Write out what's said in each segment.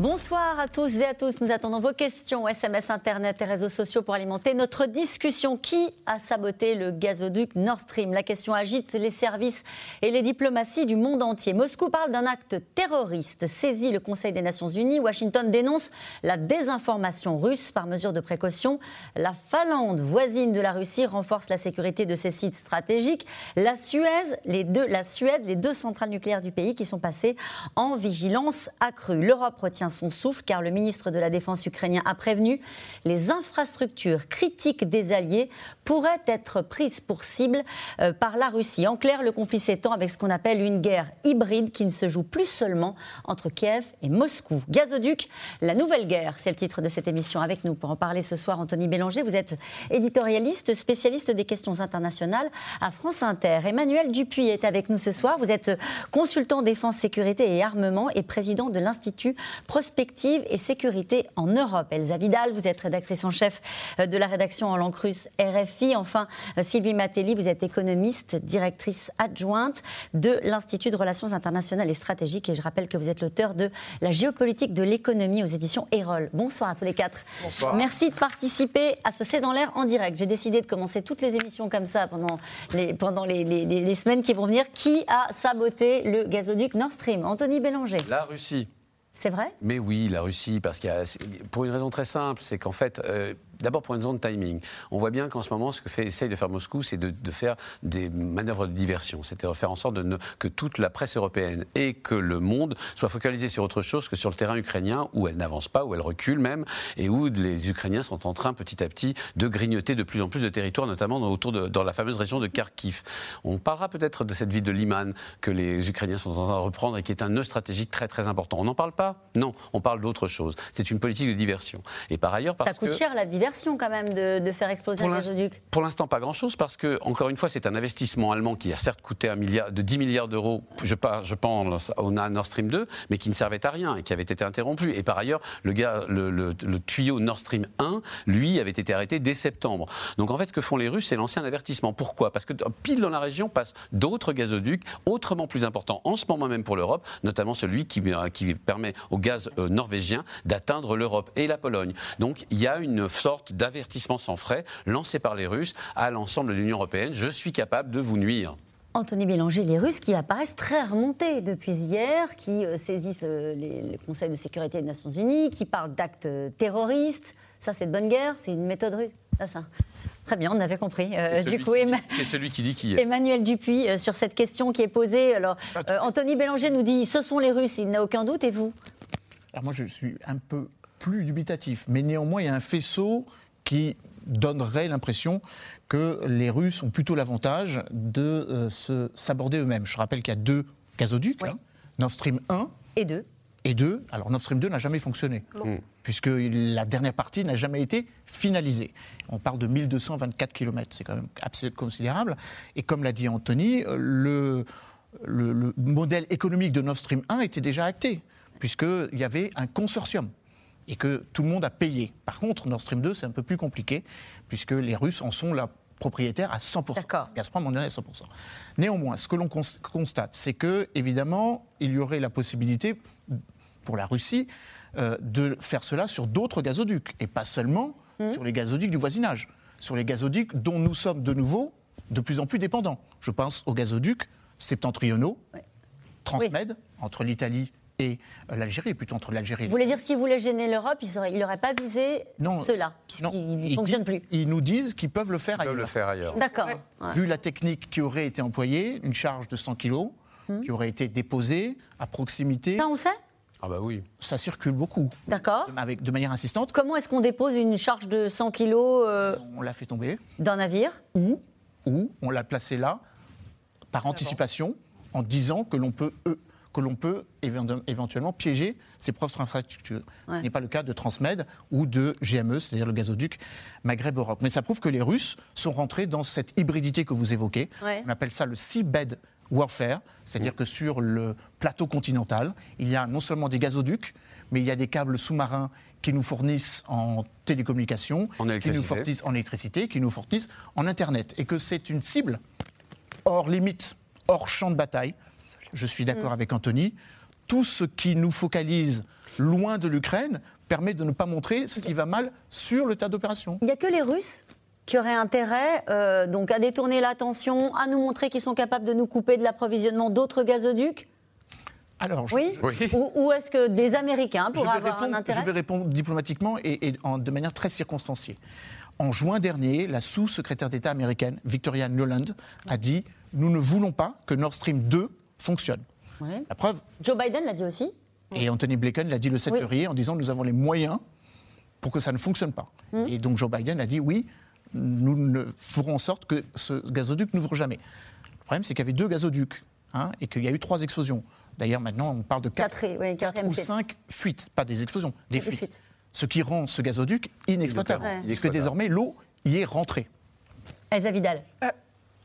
Bonsoir à tous et à tous. Nous attendons vos questions, SMS, Internet et réseaux sociaux pour alimenter notre discussion. Qui a saboté le gazoduc Nord Stream? La question agite les services et les diplomaties du monde entier. Moscou parle d'un acte terroriste, saisit le Conseil des Nations Unies. Washington dénonce la désinformation russe par mesure de précaution. La Finlande, voisine de la Russie, renforce la sécurité de ses sites stratégiques. La Suède, les deux, la Suède, les deux centrales nucléaires du pays qui sont passées en vigilance accrue. L'Europe retient son souffle car le ministre de la Défense ukrainien a prévenu les infrastructures critiques des Alliés pourraient être prises pour cible euh, par la Russie. En clair, le conflit s'étend avec ce qu'on appelle une guerre hybride qui ne se joue plus seulement entre Kiev et Moscou. Gazoduc, la nouvelle guerre, c'est le titre de cette émission. Avec nous pour en parler ce soir, Anthony Bélanger, vous êtes éditorialiste, spécialiste des questions internationales à France Inter. Emmanuel Dupuis est avec nous ce soir. Vous êtes consultant défense, sécurité et armement et président de l'Institut prospective et sécurité en Europe. Elsa Vidal, vous êtes rédactrice en chef euh, de la rédaction en langue russe RFI. Enfin, euh, Sylvie Matelli, vous êtes économiste, directrice adjointe de l'Institut de Relations internationales et stratégiques. Et je rappelle que vous êtes l'auteur de La géopolitique de l'économie aux éditions Erol. Bonsoir à tous les quatre. Bonsoir. Merci de participer à ce C'est dans l'air en direct. J'ai décidé de commencer toutes les émissions comme ça pendant les, pendant les, les, les semaines qui vont venir. Qui a saboté le gazoduc Nord Stream? Anthony Bélanger. La Russie. C'est vrai? Mais oui, la Russie, parce qu'il y a, pour une raison très simple, c'est qu'en fait, euh, D'abord pour une zone de timing. On voit bien qu'en ce moment, ce que fait, essaye de faire Moscou, c'est de, de, faire des manœuvres de diversion. C'est-à-dire faire en sorte de ne, que toute la presse européenne et que le monde soient focalisés sur autre chose que sur le terrain ukrainien, où elle n'avance pas, où elle recule même, et où les Ukrainiens sont en train petit à petit de grignoter de plus en plus de territoires, notamment dans, autour de, dans la fameuse région de Kharkiv. On parlera peut-être de cette ville de Liman que les Ukrainiens sont en train de reprendre et qui est un nœud stratégique très très important. On n'en parle pas? Non, on parle d'autre chose. C'est une politique de diversion. Et par ailleurs, parce Ça coûte que... cher la diversion quand même de, de faire exploser pour un gazoduc Pour l'instant, pas grand-chose parce que, encore une fois, c'est un investissement allemand qui a certes coûté un milliard, de 10 milliards d'euros, je, je pense au Nord Stream 2, mais qui ne servait à rien et qui avait été interrompu. Et par ailleurs, le, gars, le, le, le tuyau Nord Stream 1, lui, avait été arrêté dès septembre. Donc en fait, ce que font les Russes, c'est lancer un avertissement. Pourquoi? Parce que pile dans la région passent d'autres gazoducs autrement plus importants en ce moment même pour l'Europe, notamment celui qui, qui, permet au gaz euh, norvégien d'atteindre l'Europe et la Pologne. Donc il y a une sorte d'avertissement sans frais lancé par les Russes à l'ensemble de l'Union européenne. Je suis capable de vous nuire. Anthony Bélanger, les Russes qui apparaissent très remontés depuis hier, qui euh, saisissent euh, le Conseil de sécurité des Nations Unies, qui parlent d'actes terroristes. Ça, c'est de bonne guerre, c'est une méthode russe. Ça, ça. Très bien, on avait compris. Euh, du coup, c'est celui qui dit qui est. Emmanuel Dupuis, euh, sur cette question qui est posée. Alors, euh, Anthony Bélanger nous dit ce sont les Russes, il n'a aucun doute, et vous? Alors, moi, je suis un peu plus dubitatif, mais néanmoins, il y a un faisceau qui donnerait l'impression que les Russes ont plutôt l'avantage de euh, se s'aborder eux-mêmes. Je rappelle qu'il y a deux gazoducs, Oui. hein, Nord Stream 1 Et deux. et 2. Alors Nord Stream 2 n'a jamais fonctionné, puisque la dernière partie n'a jamais été finalisée. On parle de 1224 km, c'est quand même absolument considérable. Et comme l'a dit Anthony, le, le, le modèle économique de Nord Stream 1 était déjà acté, puisqu'il y avait un consortium et que tout le monde a payé. Par contre, Nord Stream 2, c'est un peu plus compliqué, puisque les Russes en sont la propriétaire à 100%. D'accord. Gazprom en est à 100%. Néanmoins, ce que l'on cons- constate, c'est que, évidemment, il y aurait la possibilité, pour la Russie, euh, de faire cela sur d'autres gazoducs, et pas seulement sur les gazoducs du voisinage, sur les gazoducs dont nous sommes de nouveau de plus en plus dépendants. Je pense aux gazoducs septentrionaux, Ouais. Transmed, entre l'Italie et euh, l'Algérie, plutôt entre l'Algérie et Vous voulez dire s'il voulait gêner l'Europe, il n'aurait pas visé Non, cela, non, puisqu'il ne ils fonctionne disent- plus. Ils nous disent qu'ils peuvent le faire Ils peuvent le faire ailleurs. D'accord. Ouais. Vu la technique qui aurait été employée, une charge de 100 kg qui aurait été déposée à proximité, Ça, on sait? Ah bah oui. ça circule beaucoup, D'accord. avec, de manière insistante. Comment est-ce qu'on dépose une charge de 100 kilos euh, On l'a fait tomber, d'un navire? Ou, ou on l'a placé là, par anticipation, en disant que l'on peut, euh, que l'on peut éventuellement piéger ses propres infrastructures. Ouais. Ce n'est pas le cas de Transmed ou de GME, c'est-à-dire le gazoduc Maghreb-Europe. Mais ça prouve que les Russes sont rentrés dans cette hybridité que vous évoquez. Ouais. On appelle ça le seabed warfare, c'est-à-dire que sur le plateau continental, il y a non seulement des gazoducs, mais il y a des câbles sous-marins qui nous fournissent en télécommunications, En qui nous électricité. fournissent en électricité, qui nous fournissent en Internet. Et que c'est une cible hors limite, hors champ de bataille. Je suis d'accord avec Anthony. Tout ce qui nous focalise loin de l'Ukraine permet de ne pas montrer ce qui va mal sur le tas d'opérations. Il n'y a que les Russes qui auraient intérêt euh, donc à détourner l'attention, à nous montrer qu'ils sont capables de nous couper de l'approvisionnement d'autres gazoducs Alors, je- Oui, Oui. Ou, ou est-ce que des Américains pourraient avoir un intérêt je vais répondre diplomatiquement et, et en- de manière très circonstanciée. En juin dernier, la sous-secrétaire d'État américaine, Victoria Nuland, a dit Nous ne voulons pas que Nord Stream 2 fonctionne. La preuve, Joe Biden l'a dit aussi. et Anthony Blinken l'a dit le 7 Oui. février en disant Nous avons les moyens pour que ça ne fonctionne pas. Hmm. Et donc Joe Biden a dit Oui, nous ne ferons en sorte que ce gazoduc n'ouvre jamais. Le problème, c'est qu'il y avait deux gazoducs hein, et qu'il y a eu trois explosions. D'ailleurs, maintenant, on parle de quatre, Quatre, oui, quatre quatrième ou fuite. cinq fuites, pas des explosions, des Des fuites. fuites. Ce qui rend ce gazoduc inexploitable. Ouais. Puisque Inexploitable. désormais, l'eau y est rentrée. Elsa Vidal.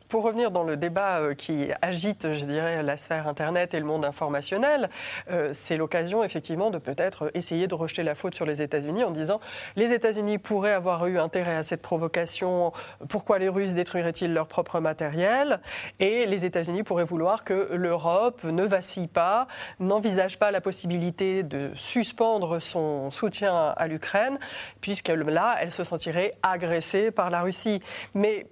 Pour revenir dans le débat euh, qui agite, je dirais, la sphère Internet et le monde informationnel, euh, c'est l'occasion effectivement de peut-être essayer de rejeter la faute sur les États-Unis en disant les États-Unis pourraient avoir eu intérêt à cette provocation, pourquoi les Russes détruiraient-ils leur propre matériel Et les États-Unis pourraient vouloir que l'Europe ne vacille pas, n'envisage pas la possibilité de suspendre son soutien à l'Ukraine, puisque là, elle se sentirait agressée par la Russie. Mais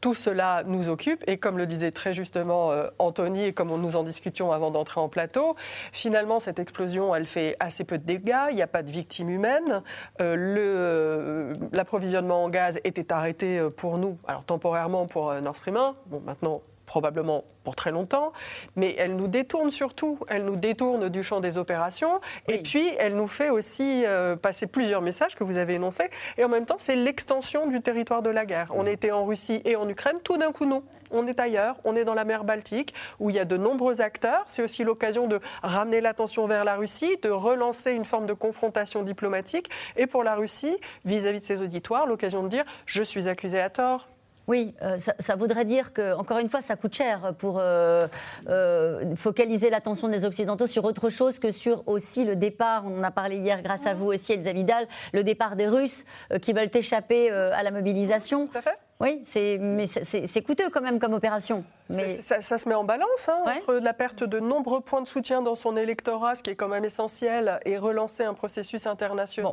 tout cela nous occupe. Et comme le disait très justement euh, Anthony et comme nous en discutions avant d'entrer en plateau, finalement cette explosion elle fait assez peu de dégâts, il n'y a pas de victimes humaines, Euh, euh, l'approvisionnement en gaz était arrêté pour nous, alors temporairement pour Nord Stream 1, bon maintenant probablement pour très longtemps, mais elle nous détourne surtout, elle nous détourne du champ des opérations, et puis elle nous fait aussi euh, passer plusieurs messages que vous avez énoncés, et en même temps c'est l'extension du territoire de la guerre. On était en Russie et en Ukraine, tout d'un coup non. On est ailleurs, on est dans la mer Baltique, où il y a de nombreux acteurs. C'est aussi l'occasion de ramener l'attention vers la Russie, de relancer une forme de confrontation diplomatique, et pour la Russie, vis-à-vis de ses auditoires, l'occasion de dire je suis accusé à tort, Oui, euh, ça, ça voudrait dire que, encore une fois, ça coûte cher pour euh, euh, focaliser l'attention des Occidentaux sur autre chose que sur aussi le départ, on en a parlé hier grâce à vous aussi, Elsa Vidal, le départ des Russes qui veulent échapper à la mobilisation. tout à fait Oui, c'est, mais c'est- coûteux quand même comme opération. Mais Ça, ça- ça se met en balance hein, Ouais. entre la perte de nombreux points de soutien dans son électorat, ce qui est quand même essentiel, et relancer un processus international.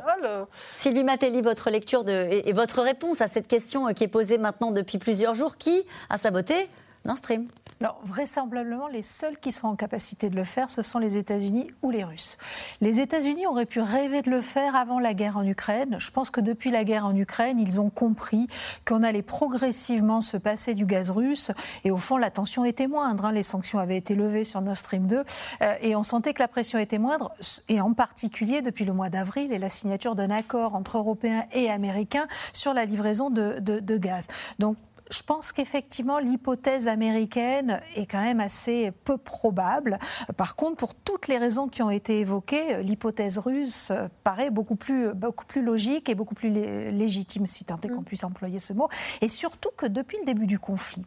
Sylvie Matelli, votre lecture de, et, et votre réponse à cette question euh, qui est posée maintenant depuis plusieurs jours, qui a saboté Nord Stream Alors, vraisemblablement, les seuls qui sont en capacité de le faire, ce sont les États-Unis ou les Russes. Les États-Unis auraient pu rêver de le faire avant la guerre en Ukraine. Je pense que depuis la guerre en Ukraine, ils ont compris qu'on allait progressivement se passer du gaz russe. Et au fond, la tension était moindre. hein. Les sanctions avaient été levées sur Nord Stream 2. euh, et on sentait que la pression était moindre. Et en particulier depuis le mois d'avril et la signature d'un accord entre Européens et Américains sur la livraison de, de- de gaz. Donc, je pense qu'effectivement, l'hypothèse américaine est quand même assez peu probable. Par contre, pour toutes les raisons qui ont été évoquées, l'hypothèse russe paraît beaucoup plus, beaucoup plus logique et beaucoup plus lé- légitime, si tant est qu'on puisse employer ce mot. Et surtout que depuis le début du conflit,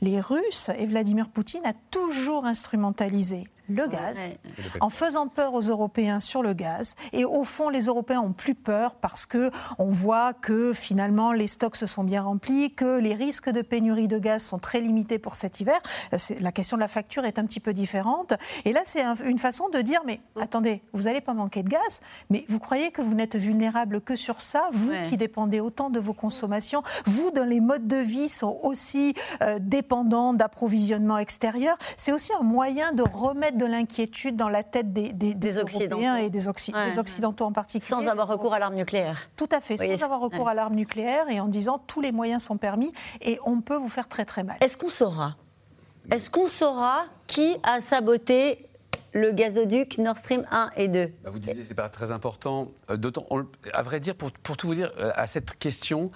les Russes et Vladimir Poutine a toujours instrumentalisé le gaz, ouais. en faisant peur aux Européens sur le gaz. Et au fond, les Européens ont plus peur parce que on voit que finalement les stocks se sont bien remplis, que les risques de pénurie de gaz sont très limités pour cet hiver. Euh, La question de la facture est un petit peu différente. Et là, c'est un- une façon de dire mais attendez, vous n'allez pas manquer de gaz, mais vous croyez que vous n'êtes vulnérable que sur ça, vous Ouais. qui dépendez autant de vos consommations, vous dont les modes de vie sont aussi euh, dépendants d'approvisionnement extérieur. C'est aussi un moyen de remettre de l'inquiétude dans la tête des, des, Des Occidentaux. Européens et des, Occi- Ouais, des ouais. Occidentaux en particulier. Sans avoir recours à l'arme nucléaire. Tout à fait, Oui, sans avoir recours ouais. à l'arme nucléaire et en disant tous les moyens sont permis et on peut vous faire très très mal. Est-ce qu'on saura Est-ce qu'on saura qui a saboté le gazoduc Nord Stream 1 et 2 Bah, vous disiez c'est pas très important. Euh, D'autant, à vrai dire, pour, pour tout vous dire, euh, à cette question,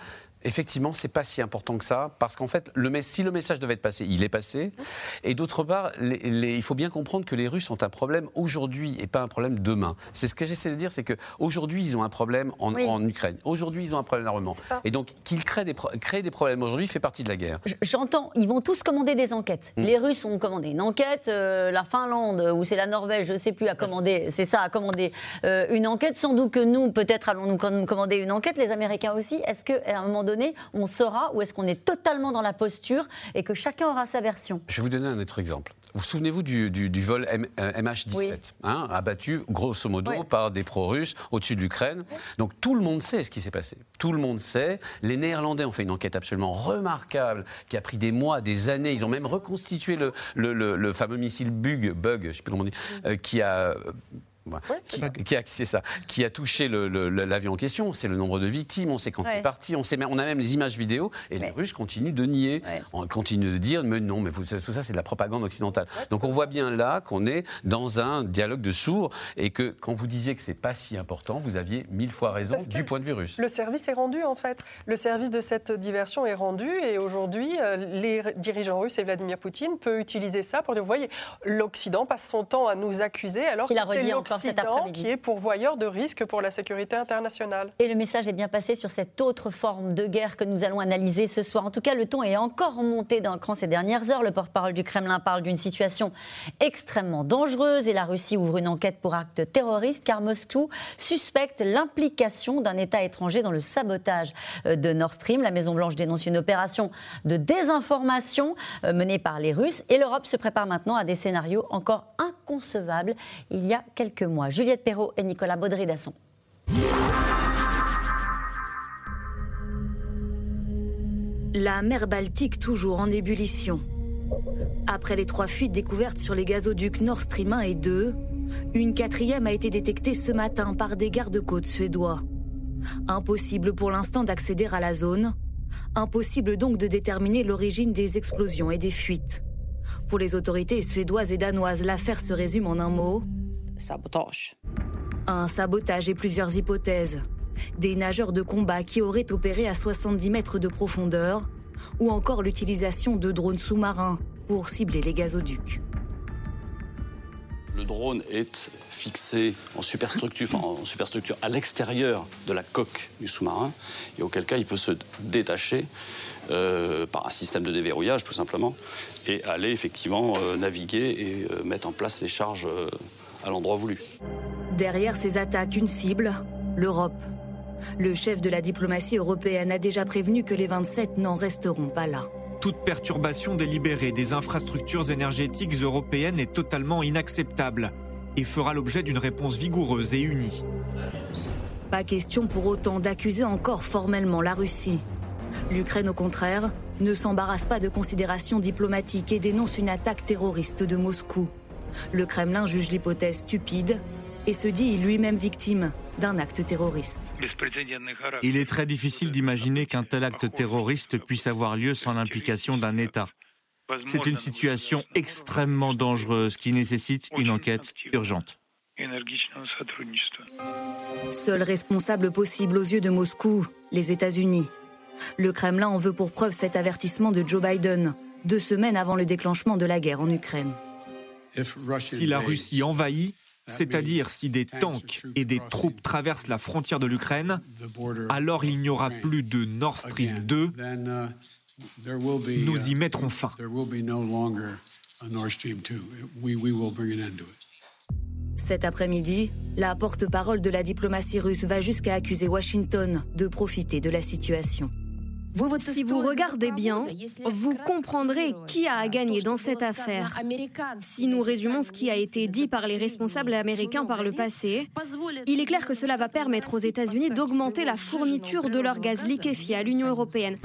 effectivement, c'est pas si important que ça, parce qu'en fait, le, si le message devait être passé, il est passé. Et d'autre part, il faut bien comprendre que les Russes ont un problème aujourd'hui et pas un problème demain. C'est ce que j'essaie de dire, c'est qu'aujourd'hui, ils ont un problème en, Ukraine. Aujourd'hui, ils ont un problème d'armement. Et donc, qu'ils créent des, créer des problèmes aujourd'hui fait partie de la guerre. J'entends, ils vont tous commander des enquêtes. Hmm. Les Russes ont commandé une enquête, euh, la Finlande, ou c'est la Norvège, je ne sais plus, a commandé, c'est ça, a commandé euh, une enquête. Sans doute que nous, peut-être, allons-nous commander une enquête, les Américains aussi. Est-ce qu'à un moment donné, on saura ou est-ce qu'on est totalement dans la posture et que chacun aura sa version Je vais vous donner un autre exemple. Vous souvenez-vous du, vol MH17, euh, hein, abattu grosso modo par des pro-russes au-dessus de l'Ukraine Donc tout le monde sait ce qui s'est passé. Tout le monde sait. Les Néerlandais ont fait une enquête absolument remarquable qui a pris des mois, des années. Ils ont même reconstitué le, le, fameux missile Bug, Bug, je sais plus comment on dit, euh, qui a qui, a, ça, qui a touché l'avion en question, c'est le nombre de victimes, on sait quand c'est parti, on, sait, on a même les images vidéo, et les Russes continuent de nier, on continue de dire, mais non, mais tout ça c'est de la propagande occidentale. Donc on voit bien là qu'on est dans un dialogue de sourds, et que quand vous disiez que c'est pas si important, vous aviez mille fois raison du point de vue russe. Le service est rendu en fait, le service de cette diversion est rendu, et aujourd'hui euh, les dirigeants russes et Vladimir Poutine peuvent utiliser ça pour dire, vous voyez, l'Occident passe son temps à nous accuser, alors c'est cet après-midi. qui est pourvoyeur de risques pour la sécurité internationale. Et le message est bien passé sur cette autre forme de guerre que nous allons analyser ce soir. En tout cas, le ton est encore monté d'un cran ces dernières heures. Le porte-parole du Kremlin parle d'une situation extrêmement dangereuse et la Russie ouvre une enquête pour actes terroristes car Moscou suspecte l'implication d'un État étranger dans le sabotage euh, de Nord Stream. La Maison-Blanche dénonce une opération de désinformation euh, menée par les Russes et l'Europe se prépare maintenant à des scénarios encore inconcevables il y a quelques mois. Juliette Perrault et Nicolas Baudry-Dasson. La mer Baltique toujours en ébullition. Après les trois fuites découvertes sur les gazoducs Nord Stream 1 et 2, une quatrième a été détectée ce matin par des gardes-côtes suédois. Impossible pour l'instant d'accéder à la zone. Impossible donc de déterminer l'origine des explosions et des fuites. Pour les autorités suédoises et danoises, l'affaire se résume en un mot sabotage. Un sabotage et plusieurs hypothèses. Des nageurs de combat qui auraient opéré à 70 mètres de profondeur, ou encore l'utilisation de drones sous-marins pour cibler les gazoducs. Le drone est fixé en superstructure, en superstructure à l'extérieur de la coque du sous-marin, et auquel cas il peut se détacher euh, par un système de déverrouillage tout simplement, et aller effectivement euh, naviguer et euh, mettre en place les charges à l'endroit voulu. Derrière ces attaques, une cible, l'Europe. Le chef de la diplomatie européenne a déjà prévenu que les 27 n'en resteront pas là. Toute perturbation délibérée des infrastructures énergétiques européennes est totalement inacceptable et fera l'objet d'une réponse vigoureuse et unie. Pas question pour autant d'accuser encore formellement la Russie. L'Ukraine, au contraire, ne s'embarrasse pas de considérations diplomatiques et dénonce une attaque terroriste de Moscou. Le Kremlin juge l'hypothèse stupide et se dit lui-même victime d'un acte terroriste. Il est très difficile d'imaginer qu'un tel acte terroriste puisse avoir lieu sans l'implication d'un État. C'est une situation extrêmement dangereuse qui nécessite une enquête urgente. Seul responsable possible aux yeux de Moscou, les États-Unis. Le Kremlin en veut pour preuve cet avertissement de Joe Biden, deux semaines avant le déclenchement de la guerre en Ukraine. Si la Russie envahit, c'est-à-dire si des tanks et des troupes traversent la frontière de l'Ukraine, alors il n'y aura plus de Nord Stream 2. Nous y mettrons fin. Cet après-midi, la porte-parole de la diplomatie russe va jusqu'à accuser Washington de profiter de la situation. Si vous regardez bien, vous comprendrez qui a à gagner dans cette affaire. Si nous résumons ce qui a été dit par les responsables américains par le passé, il est clair que cela va permettre aux États-Unis d'augmenter la fourniture de leur gaz liquéfié à l'Union européenne.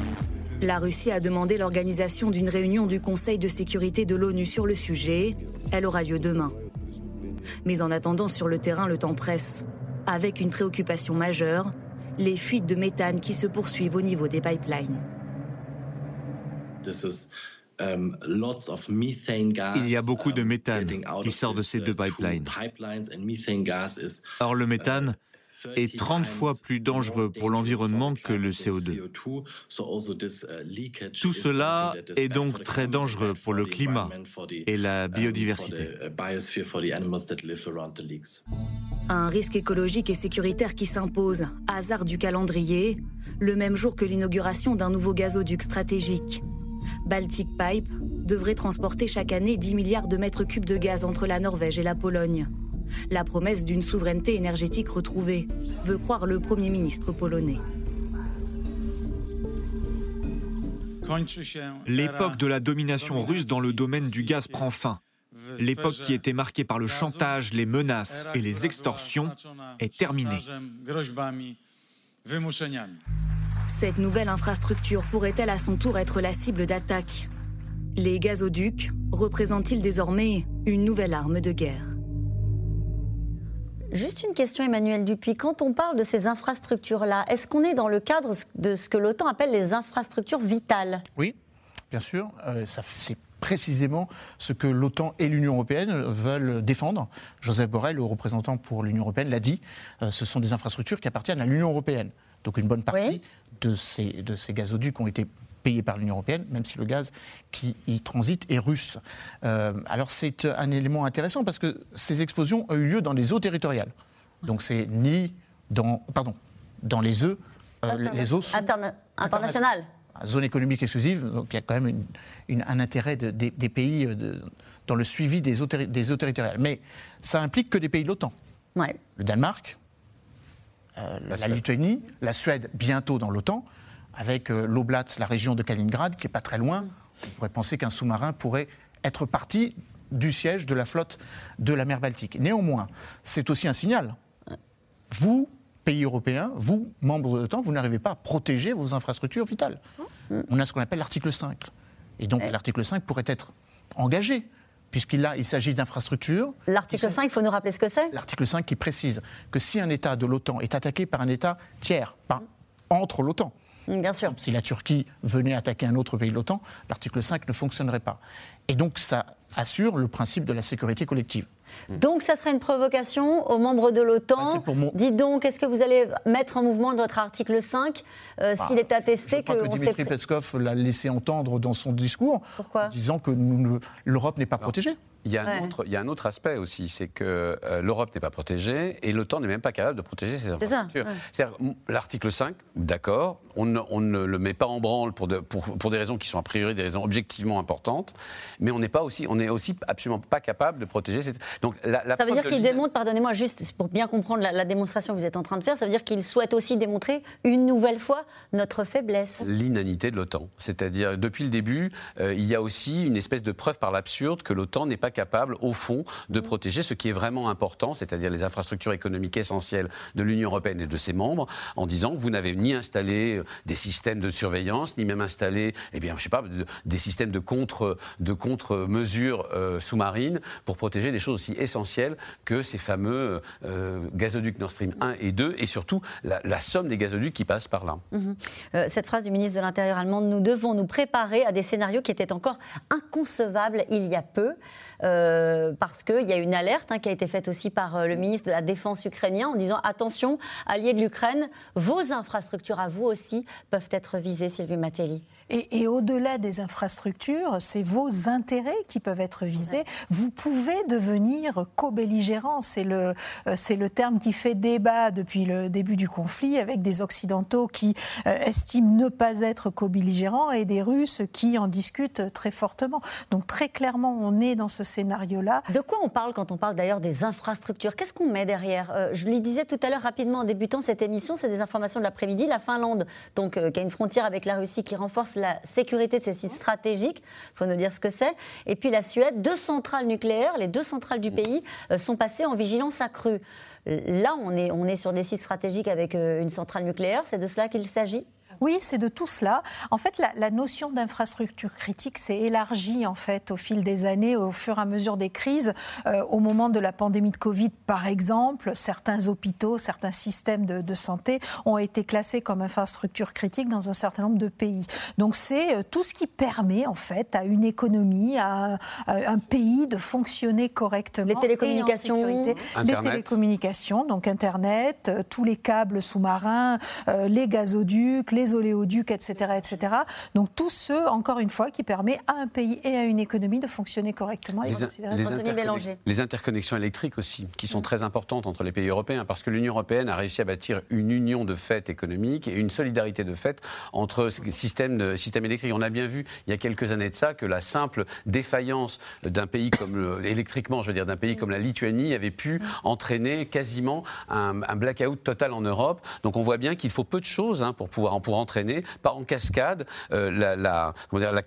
La Russie a demandé l'organisation d'une réunion du Conseil de sécurité de l'ONU sur le sujet. Elle aura lieu demain. Mais en attendant, sur le terrain, le temps presse, avec une préoccupation majeure, les fuites de méthane qui se poursuivent au niveau des pipelines. Um, Il y a beaucoup de méthane qui sort de ces deux pipelines. Or, le méthane, est 30 fois plus dangereux pour l'environnement que le CO2. Tout cela est donc très dangereux pour le climat et la biodiversité. Un risque écologique et sécuritaire qui s'impose, hasard du calendrier, le même jour que l'inauguration d'un nouveau gazoduc stratégique. Baltic Pipe devrait transporter chaque année 10 milliards de mètres cubes de gaz entre la Norvège et la Pologne. La promesse d'une souveraineté énergétique retrouvée, veut croire le Premier ministre polonais. L'époque de la domination russe dans le domaine du gaz prend fin. L'époque qui était marquée par le chantage, les menaces et les extorsions est terminée. Cette nouvelle infrastructure pourrait-elle à son tour être la cible d'attaques? Les gazoducs représentent-ils désormais une nouvelle arme de guerre? Juste une question, Emmanuel Dupuis. Quand on parle de ces infrastructures-là, est-ce qu'on est dans le cadre de ce que l'OTAN appelle les infrastructures vitales? Oui, bien sûr. Euh, c'est précisément ce que l'OTAN et l'Union européenne veulent défendre. Joseph Borrell, le représentant pour l'Union européenne, l'a dit. Euh, ce sont des infrastructures qui appartiennent à l'Union européenne. Donc une bonne partie de, ces, de ces gazoducs ont été payés par l'Union européenne, même si le gaz qui y transite est russe. Euh, alors c'est un élément intéressant parce que ces explosions ont eu lieu dans les eaux territoriales. Donc c'est ni dans, pardon, dans les eaux, euh, les eaux internationales. Zone économique exclusive, donc il y a quand même une, un intérêt des pays euh, de, dans le suivi des eaux, des eaux, territoriales. Mais ça implique que des pays de l'OTAN. Ouais. Le Danemark, la, la Lituanie, la Suède bientôt dans l'OTAN avec euh, l'Oblast, la région de Kaliningrad, qui n'est pas très loin. On pourrait penser qu'un sous-marin pourrait être parti du siège de la flotte de la mer Baltique. Néanmoins, c'est aussi un signal. Vous, pays européens, vous, membres de l'OTAN, vous n'arrivez pas à protéger vos infrastructures vitales. On a ce qu'on appelle l'article 5. Et donc l'article 5 pourrait être engagé, puisqu'il il s'agit d'infrastructures. L'article 5, il faut nous rappeler ce que c'est? L'article 5 qui précise que si un État de l'OTAN est attaqué par un État tiers, pas entre l'OTAN, Bien sûr. Si la Turquie venait attaquer un autre pays de l'OTAN, l'article 5 ne fonctionnerait pas. Et donc ça assure le principe de la sécurité collective. Donc ça serait une provocation aux membres de l'OTAN. Bah, Dites donc, est-ce que vous allez mettre en mouvement votre article 5 euh, bah, s'il est attesté je crois que, Dimitri Peskov l'a laissé entendre dans son discours, Pourquoi? disant que l'Europe n'est pas protégée. Il y, a un autre, il y, a un autre, aspect aussi, c'est que euh, l'Europe n'est pas protégée et l'OTAN n'est même pas capable de protéger ses infrastructures. L'article 5, d'accord, on, ne le met pas en branle pour, pour, pour, des raisons qui sont a priori des raisons objectivement importantes, mais on n'est pas aussi, on aussi absolument pas capable de protéger. Cette... Donc la, ça veut dire qu'il démontre, pardonnez-moi, juste pour bien comprendre la, démonstration que vous êtes en train de faire, ça veut dire qu'il souhaite aussi démontrer une nouvelle fois notre faiblesse. L'inanité de l'OTAN, c'est-à-dire depuis le début, euh, il y a aussi une espèce de preuve par l'absurde que l'OTAN n'est pas capable, au fond, de mm. protéger ce qui est vraiment important, c'est-à-dire les infrastructures économiques essentielles de l'Union européenne et de ses membres, en disant vous n'avez ni installé euh, des systèmes de surveillance, ni même installé, eh bien, je sais pas, des systèmes de contre, de contre mesures euh, sous-marines pour protéger des choses aussi essentielles que ces fameux euh, gazoducs Nord Stream 1 et 2, et surtout la, somme des gazoducs qui passent par là. Mm-hmm. cette phrase du ministre de l'Intérieur allemand, nous devons nous préparer à des scénarios qui étaient encore inconcevables il y a peu. Euh, parce qu'il y a une alerte hein, qui a été faite aussi par euh, le ministre de la Défense ukrainien en disant attention, alliés de l'Ukraine, vos infrastructures à vous aussi peuvent être visées, Sylvie Matelli. Et, au-delà des infrastructures, c'est vos intérêts qui peuvent être visés. Vous pouvez devenir co-belligérant. C'est le, euh, c'est le terme qui fait débat depuis le début du conflit, avec des Occidentaux qui estiment ne pas être co-belligérants et des Russes qui en discutent très fortement. Donc très clairement, on est dans ce scénario-là. De quoi on parle quand on parle d'ailleurs des infrastructures? Qu'est-ce qu'on met derrière? Euh, Je le disais tout à l'heure rapidement en débutant cette émission, c'est des informations de l'après-midi. La Finlande, donc, euh, qui a une frontière avec la Russie, qui renforce la sécurité de ses sites stratégiques, il faut nous dire ce que c'est. Et puis la Suède, deux centrales nucléaires, les deux centrales du pays, euh, sont passées en vigilance accrue. Là, on est, on est sur des sites stratégiques avec une centrale nucléaire, c'est de cela qu'il s'agit Oui, c'est de tout cela. En fait, la, notion d'infrastructure critique s'est élargie en fait au fil des années, au fur et à mesure des crises. Euh, au moment de la pandémie de Covid, par exemple, certains hôpitaux, certains systèmes de, santé ont été classés comme infrastructure critique dans un certain nombre de pays. Donc c'est euh, tout ce qui permet en fait à une économie, à, un pays de fonctionner correctement. Les télécommunications, les télécommunications, donc Internet, euh, tous les câbles sous-marins, les gazoducs, les oléoducs, etc., etc. Donc tout ce, encore une fois, qui permet à un pays et à une économie de fonctionner correctement. Les, les, les interconnexions électriques aussi, qui sont très importantes entre les pays européens, parce que l'Union européenne a réussi à bâtir une union de fait économique et une solidarité de fait entre systèmes, systèmes électriques. On a bien vu il y a quelques années de ça que la simple défaillance d'un pays comme électriquement, je veux dire, d'un pays comme la Lituanie avait pu entraîner quasiment un, blackout total en Europe. Donc on voit bien qu'il faut peu de choses hein, pour pouvoir pour entraîner, pas en cascade, euh, la, la, comment dire, la,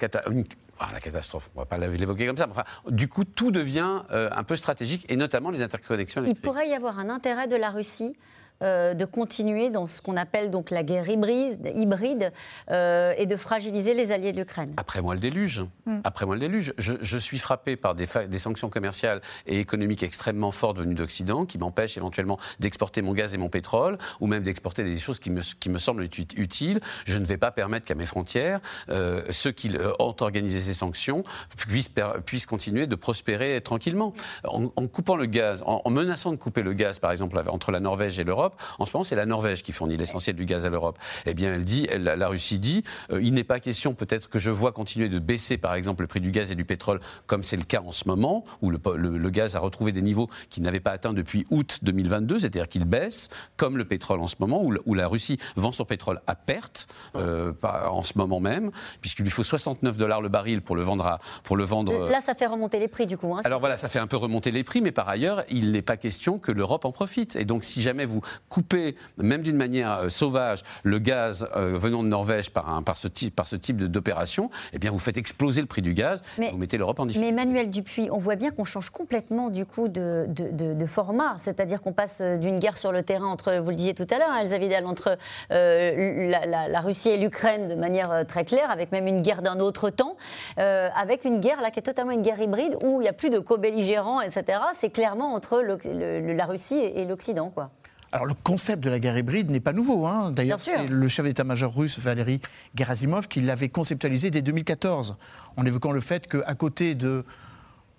ah, la catastrophe, on ne va pas l'évoquer comme ça. enfin, du coup, tout devient euh, un peu stratégique, et notamment les interconnexions électriques. Il pourrait y avoir un intérêt de la Russie euh, de continuer dans ce qu'on appelle donc la guerre hybride, hybride euh, et de fragiliser les alliés de l'Ukraine. Après moi le déluge. Hmm. Après moi le déluge. Je, suis frappé par des, des, sanctions commerciales et économiques extrêmement fortes venues d'Occident qui m'empêchent éventuellement d'exporter mon gaz et mon pétrole ou même d'exporter des choses qui me, qui me semblent utiles. Je ne vais pas permettre qu'à mes frontières, euh, ceux qui ont organisé ces sanctions puissent, puissent continuer de prospérer tranquillement. En, coupant le gaz, en menaçant de couper le gaz, par exemple, entre la Norvège et l'Europe, en ce moment, c'est la Norvège qui fournit l'essentiel du gaz à l'Europe. Eh bien, elle dit, la, Russie dit, euh, il n'est pas question peut-être que je vois continuer de baisser, par exemple, le prix du gaz et du pétrole, comme c'est le cas en ce moment, où le, gaz a retrouvé des niveaux qu'il n'avait pas atteints depuis août 2022, c'est-à-dire qu'il baisse, comme le pétrole en ce moment, où, la Russie vend son pétrole à perte, euh, en ce moment même, puisqu'il lui faut 69 dollars le baril pour le vendre. À, pour le vendre Là, ça fait remonter les prix, du coup. Hein, Alors voilà, ça fait un peu remonter les prix, mais par ailleurs, il n'est pas question que l'Europe en profite. Et donc, si jamais vous couper, même d'une manière euh, sauvage, le gaz euh, venant de Norvège par, un, par ce type, par ce type d'opération, eh bien, vous faites exploser le prix du gaz, et vous mettez l'Europe en difficulté. Mais Emmanuel Dupuis, on voit bien qu'on change complètement du coup de, de, format, c'est-à-dire qu'on passe euh, d'une guerre sur le terrain entre, vous le disiez tout à l'heure, Elsa Vidal, entre la, Russie et l'Ukraine de manière très claire, avec même une guerre d'un autre temps, avec une guerre là qui est totalement une guerre hybride où il n'y a plus de co-belligérants, etc. C'est clairement entre la Russie et l'Occident, quoi. Alors le concept de la guerre hybride n'est pas nouveau. Hein. D'ailleurs, c'est le chef d'état-major russe Valéry Gerasimov qui l'avait conceptualisé dès 2014, en évoquant le fait qu'à côté de,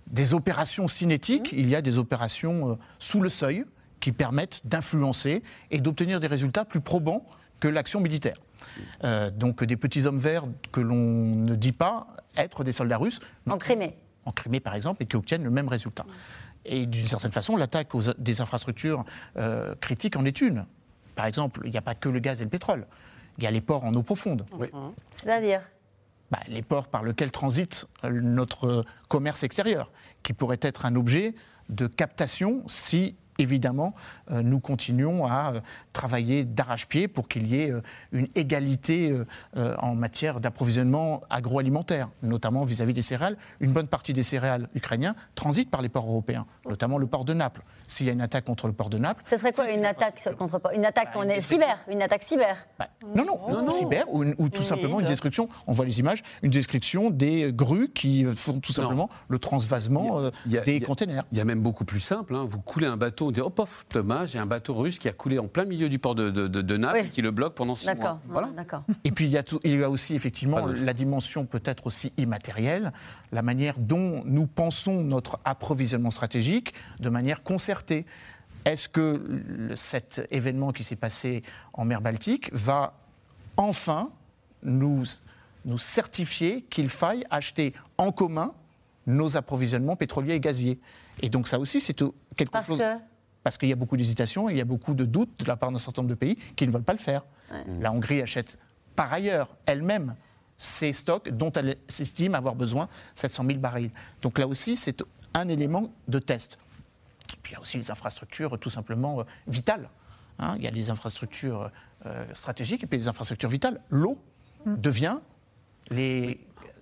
des opérations cinétiques, mmh. il y a des opérations euh, sous le seuil qui permettent d'influencer et d'obtenir des résultats plus probants que l'action militaire. Euh, donc des petits hommes verts que l'on ne dit pas être des soldats russes. En Crimée. En Crimée, par exemple, et qui obtiennent le même résultat. Mmh. Et d'une certaine façon, l'attaque des infrastructures euh, critiques en est une. Par exemple, il n'y a pas que le gaz et le pétrole. Il y a les ports en eau profonde. C'est-à-dire? Bah, Les ports par lesquels transite notre commerce extérieur, qui pourrait être un objet de captation si évidemment, euh, nous continuons à euh, travailler d'arrache-pied pour qu'il y ait euh, une égalité en matière d'approvisionnement agroalimentaire, notamment vis-à-vis des céréales. Une bonne partie des céréales ukrainiens transitent par les ports européens, notamment le port de Naples. S'il y a une attaque contre le port de Naples. Ce serait quoi une attaque contre Une attaque bah, cyber Une attaque cyber bah, non, non, cyber ou, tout simplement une destruction. On voit les images, une destruction des grues qui font tout simplement le transvasement des containers. Il y a même beaucoup plus simple. Hein. Vous coulez un bateau on dit Oh, pof, Thomas, j'ai un bateau russe qui a coulé en plein milieu du port de, de, Naples, qui le bloque pendant six mois. Voilà. Et puis il y, a il y a aussi effectivement la dimension peut-être aussi immatérielle, la manière dont nous pensons notre approvisionnement stratégique de manière concertée. Est-ce que cet événement qui s'est passé en mer Baltique va enfin nous, nous certifier qu'il faille acheter en commun nos approvisionnements pétroliers et gaziers? Et donc ça aussi, c'est quelque Parce chose... Que parce qu'il y a beaucoup d'hésitations, il y a beaucoup de doutes de la part d'un certain nombre de pays qui ne veulent pas le faire. La Hongrie achète par ailleurs elle-même ces stocks dont elle s'estime avoir besoin 700 000 barils. Donc là aussi, c'est un élément de test. Puis il y a aussi les infrastructures tout simplement euh, vitales. Hein. il y a les infrastructures euh, stratégiques et puis les infrastructures vitales. L'eau devient les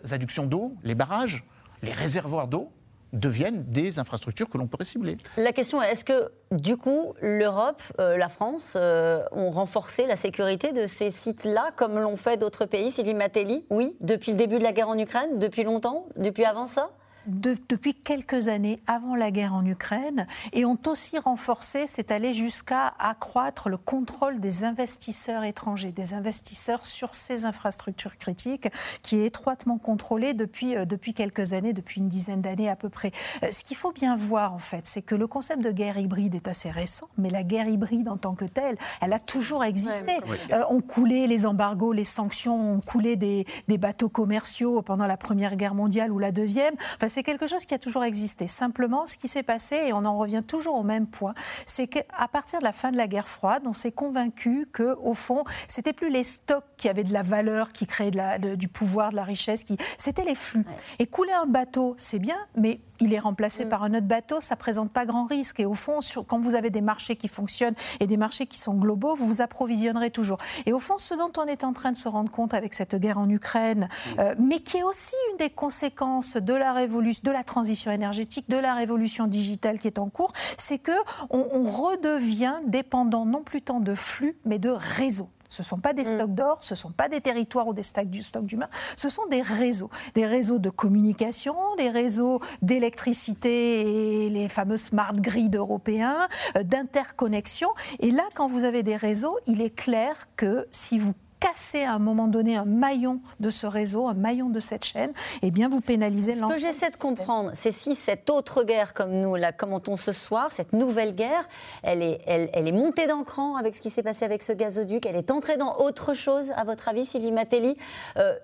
adductions d'eau, les barrages, les réservoirs d'eau deviennent des infrastructures que l'on pourrait cibler. La question est, est-ce que du coup l'Europe, euh, la France euh, ont renforcé la sécurité de ces sites-là comme l'ont fait d'autres pays Sylvie Matelli Oui, depuis le début de la guerre en Ukraine, depuis longtemps, depuis avant ça? Depuis quelques années, avant la guerre en Ukraine, et ont aussi renforcé, c'est aller jusqu'à accroître le contrôle des investisseurs étrangers, des investisseurs sur ces infrastructures critiques, qui est étroitement contrôlé depuis, euh, depuis quelques années, depuis une dizaine d'années à peu près. Euh, ce qu'il faut bien voir, en fait, c'est que le concept de guerre hybride est assez récent, mais la guerre hybride en tant que telle, elle a toujours existé. Euh, on coulait les embargos, les sanctions, on coulait des, des, bateaux commerciaux pendant la Première Guerre mondiale ou la Deuxième. Enfin, c'est quelque chose qui a toujours existé. Simplement, ce qui s'est passé, et on en revient toujours au même point, c'est qu'à partir de la fin de la guerre froide, on s'est convaincu que, au fond, c'était plus les stocks qui avaient de la valeur, qui créaient de la, du pouvoir, de la richesse, qui... c'était les flux. Et couler un bateau, c'est bien, mais il est remplacé mm. par un autre bateau, ça présente pas grand risque. Et au fond, sur, quand vous avez des marchés qui fonctionnent et des marchés qui sont globaux, vous vous approvisionnerez toujours. Et au fond, ce dont on est en train de se rendre compte avec cette guerre en Ukraine, mm. euh, mais qui est aussi une des conséquences de la révolution, de la transition énergétique, de la révolution digitale qui est en cours, c'est que on, on redevient dépendant non plus tant de flux, mais de réseaux. Ce ne sont pas des mm. stocks d'or, ce ne sont pas des territoires ou des stocks d'humains, ce sont des réseaux. Des réseaux de communication, des réseaux d'électricité et les fameux smart grids européens, euh, d'interconnexion. Et là, quand vous avez des réseaux, il est clair que si vous casser à un moment donné un maillon de ce réseau, un maillon de cette chaîne, eh bien vous pénalisez l'ensemble. Ce que j'essaie de comprendre, c'est si cette autre guerre, comme nous la commentons ce soir, cette nouvelle guerre, elle est, elle, elle est montée d'un cran avec ce qui s'est passé avec ce gazoduc, elle est entrée dans autre chose, à votre avis, Sylvie Matelli euh,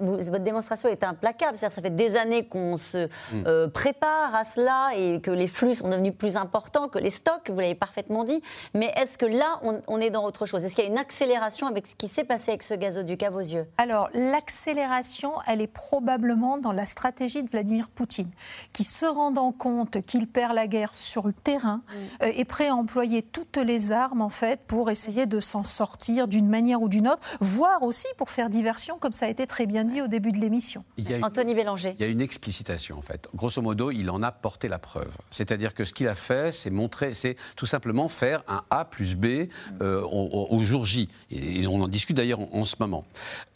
Votre démonstration est implacable, c'est-à-dire ça fait des années qu'on se hmm. euh, prépare à cela et que les flux sont devenus plus importants que les stocks, vous l'avez parfaitement dit, mais est-ce que là, on, on est dans autre chose? Est-ce qu'il y a une accélération avec ce qui s'est passé avec ce gazoduc à vos yeux? Alors, l'accélération, elle est probablement dans la stratégie de Vladimir Poutine, qui se rendant compte qu'il perd la guerre sur le terrain, mm. euh, est prêt à employer toutes les armes, en fait, pour essayer de s'en sortir d'une manière ou d'une autre, voire aussi pour faire diversion, comme ça a été très bien dit au début de l'émission. Anthony Bélanger. Il y a une explicitation, en fait. Grosso modo, il en a porté la preuve. C'est-à-dire que ce qu'il a fait, c'est montrer, c'est tout simplement faire un A plus B euh, au, jour J. et on en discute d'ailleurs en, ce moment.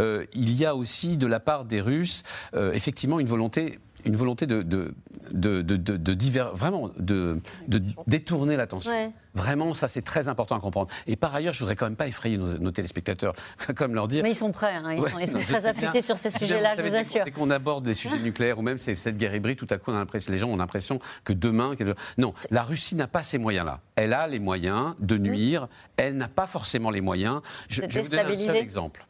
Euh, il y a aussi de la part des Russes, euh, effectivement, une volonté une volonté de, de, de, de, vraiment de, détourner l'attention. Vraiment, ça c'est très important à comprendre. Et par ailleurs, je voudrais quand même pas effrayer nos, téléspectateurs, comme leur dire. Mais ils sont prêts, hein, ils, sont, très affûtés sur ces sujets-là, je vous assure. Dès qu'on aborde des sujets nucléaires ou même cette guerre hybride, tout à coup, on a les gens ont l'impression que demain, non, la Russie n'a pas ces moyens-là. Elle a les moyens de nuire. Elle n'a pas forcément les moyens. Je, je vais vous donner un seul exemple.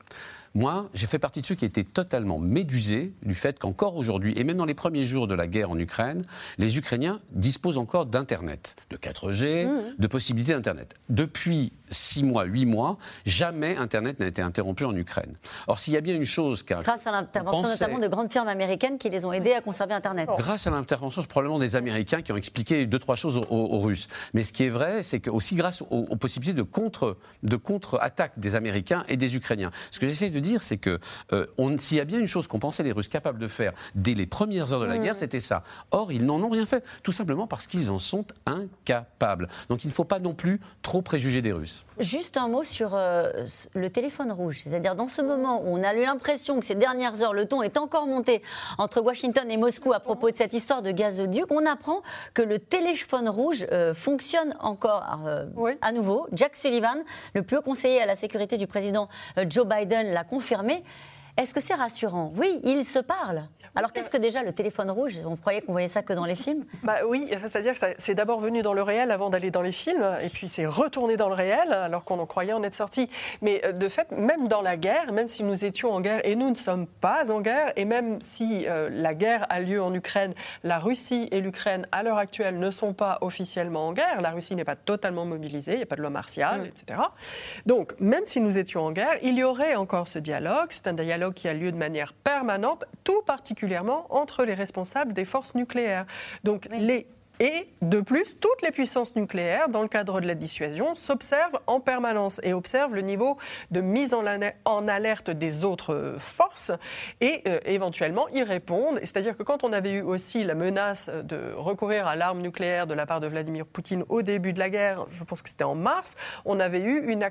Moi, j'ai fait partie de ceux qui étaient totalement médusés du fait qu'encore aujourd'hui, et même dans les premiers jours de la guerre en Ukraine, les Ukrainiens disposent encore d'Internet, de 4G, mmh. de possibilités d'Internet. Depuis 6 mois, 8 mois, jamais Internet n'a été interrompu en Ukraine. Or, s'il y a bien une chose... Grâce à l'intervention notamment de grandes firmes américaines qui les ont aidés à conserver Internet. Grâce à l'intervention probablement des Américains qui ont expliqué deux, trois choses aux, Russes. Mais ce qui est vrai, c'est que aussi grâce aux, possibilités de contre, de contre-attaque des Américains et des Ukrainiens. Ce que j'essaie de dire, c'est que euh, s'il y a bien une chose qu'on pensait les Russes capables de faire dès les premières heures de la guerre, c'était ça. Or, ils n'en ont rien fait, tout simplement parce qu'ils en sont incapables. Donc, il ne faut pas non plus trop préjuger des Russes. Juste un mot sur euh, le téléphone rouge. C'est-à-dire, dans ce moment où on a eu l'impression que ces dernières heures, le ton est encore monté entre Washington et Moscou à propos de cette histoire de gazoduc, on apprend que le téléphone rouge euh, fonctionne encore à nouveau. Jack Sullivan, le plus haut conseiller à la sécurité du président Joe Biden, l'a confirmé. Est-ce que c'est rassurant? Oui, ils se parlent. Alors qu'est-ce que déjà le téléphone rouge? On croyait qu'on voyait ça que dans les films bah Oui, c'est-à-dire que c'est d'abord venu dans le réel avant d'aller dans les films, et puis c'est retourné dans le réel alors qu'on en croyait en être sorti. Mais euh, de fait, même dans la guerre, même si nous étions en guerre, et nous ne sommes pas en guerre, et même si euh, la guerre a lieu en Ukraine, la Russie et l'Ukraine à l'heure actuelle ne sont pas officiellement en guerre, la Russie n'est pas totalement mobilisée, il n'y a pas de loi martiale, mm. etc. Donc même si nous étions en guerre, il y aurait encore ce dialogue, c'est un dialogue qui a lieu de manière permanente, tout particulièrement entre les responsables des forces nucléaires. Donc les Et de plus, toutes les puissances nucléaires, dans le cadre de la dissuasion, s'observent en permanence et observent le niveau de mise en, alerte des autres forces et euh, éventuellement y répondent. C'est-à-dire que quand on avait eu aussi la menace de recourir à l'arme nucléaire de la part de Vladimir Poutine au début de la guerre, je pense que c'était en mars, on avait eu une,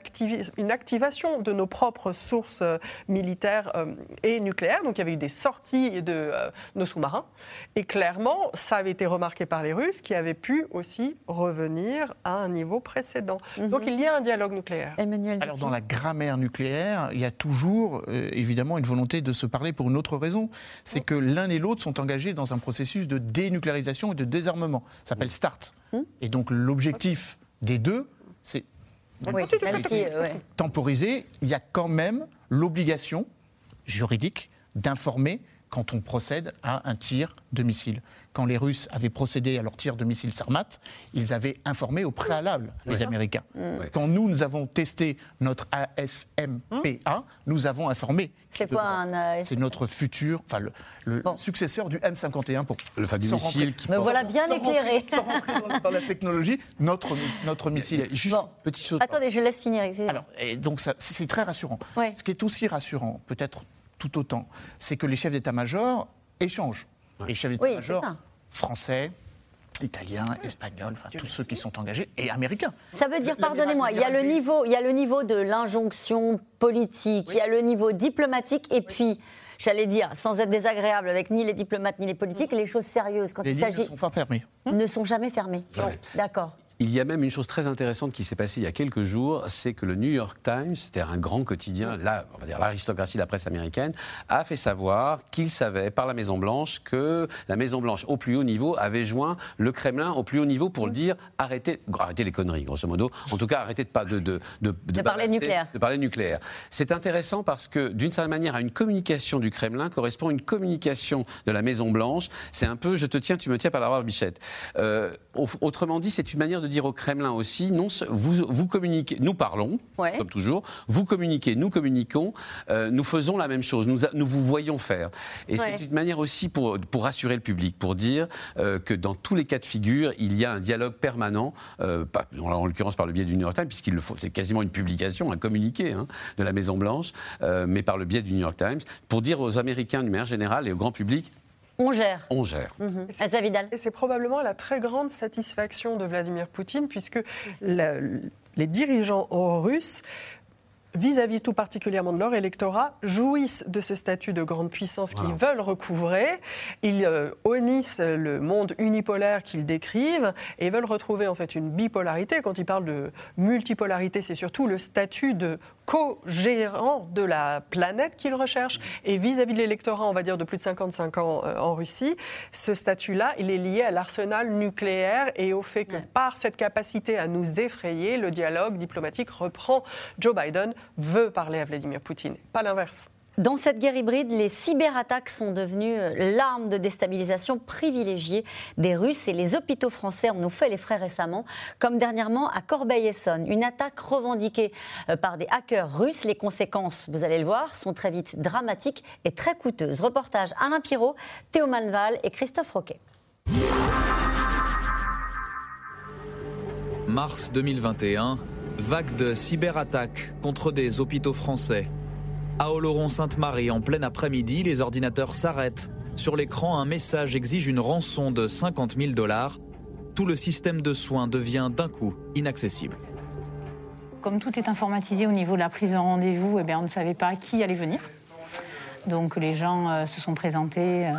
activation de nos propres sources euh, militaires euh, et nucléaires. Donc il y avait eu des sorties de nos sous-marins. Et clairement, ça avait été remarqué par les Russes qui avait pu aussi revenir à un niveau précédent. Mhm. Donc il y a un dialogue nucléaire. Emmanuel Alors dans la grammaire nucléaire, il y a toujours euh, évidemment une volonté de se parler pour une autre raison. C'est que l'un et l'autre sont engagés dans un processus de dénucléarisation et de désarmement. Ça s'appelle START. Hmm et donc l'objectif des deux, c'est oui, temporiser. Il y a quand même l'obligation juridique d'informer quand on procède à un tir de missile quand les Russes avaient procédé à leur tir de missiles Sarmat, ils avaient informé au préalable les Américains. Quand nous, nous avons testé notre ASMPA, nous avons informé. C'est quoi un ASMPA C'est notre futur, enfin le, successeur du M51 pour le fameux missile qui. Me voilà bien éclairé. Sans rentrer, dans, la technologie, notre, notre missile. Juste petite chose. Attendez, je laisse finir. Alors, et donc c'est très rassurant. Ce qui est aussi rassurant, peut-être tout autant, c'est que les chefs d'état-major échangent les chefs d'état-major français, italiens, espagnols, enfin tous ceux qui sont engagés, et américains. Ça veut dire, pardonnez-moi, il y a le niveau, il y a le niveau de l'injonction politique, il y a le niveau diplomatique, et puis j'allais dire, sans être désagréable avec ni les diplomates ni les politiques, les choses sérieuses quand il s'agit. ne sont pas fermées. Ne sont jamais fermées. D'accord. Il y a même une chose très intéressante qui s'est passée il y a quelques jours, c'est que le New York Times, c'était un grand quotidien, là, on va dire l'aristocratie de la presse américaine, a fait savoir qu'il savait par la Maison Blanche que la Maison Blanche, au plus haut niveau, avait joint le Kremlin au plus haut niveau pour le dire arrêtez, arrêtez les conneries, grosso modo. En tout cas, arrêtez de, pas, de, de, de, de parler nucléaire. De parler nucléaire. C'est intéressant parce que, d'une certaine manière, à une communication du Kremlin correspond une communication de la Maison Blanche. C'est un peu je te tiens, tu me tiens par la barbichette. Euh, autrement dit, c'est une manière de dire au Kremlin aussi, non, vous, vous communiquez, nous parlons, comme toujours, vous communiquez, nous communiquons, euh, nous faisons la même chose, nous, nous vous voyons faire. Et c'est une manière aussi pour, pour rassurer le public, pour dire euh, que dans tous les cas de figure, il y a un dialogue permanent, euh, pas, en l'occurrence par le biais du New York Times, puisqu'il faut, c'est quasiment une publication, un communiqué hein, de la Maison Blanche, mais par le biais du New York Times, pour dire aux Américains d'une manière générale et au grand public, on gère. On gère. Mhm. Et c'est probablement la très grande satisfaction de Vladimir Poutine, puisque les dirigeants russes vis-à-vis tout particulièrement de leur électorat, jouissent de ce statut de grande puissance qu'ils veulent recouvrer. Ils euh, honnissent le monde unipolaire qu'ils décrivent et veulent retrouver en fait une bipolarité. Quand ils parlent de multipolarité, c'est surtout le statut de co-gérant de la planète qu'ils recherchent. Et vis-à-vis de l'électorat, on va dire de plus de 55 ans euh, en Russie, ce statut-là, il est lié à l'arsenal nucléaire et au fait que par cette capacité à nous effrayer, le dialogue diplomatique reprend. Joe Biden veut parler à Vladimir Poutine, pas l'inverse. Dans cette guerre hybride, les cyberattaques sont devenues euh, l'arme de déstabilisation privilégiée des Russes et les hôpitaux français en ont fait les frais récemment, comme dernièrement à Corbeil-Essonne. Une attaque revendiquée euh, par des hackers russes. Les conséquences, vous allez le voir, sont très vite dramatiques et très coûteuses. Reportage Alain Pirot, Théo Manval et Christophe Roquet. Mars 2021, Vague de cyberattaques contre des hôpitaux français. À Oloron-Sainte-Marie, en plein après-midi, les ordinateurs s'arrêtent. Sur l'écran, un message exige une rançon de 50 000 dollars. Tout le système de soins devient d'un coup inaccessible. Comme tout est informatisé au niveau de la prise de rendez-vous, eh on ne savait pas qui allait venir. Donc les gens euh, se sont présentés, euh,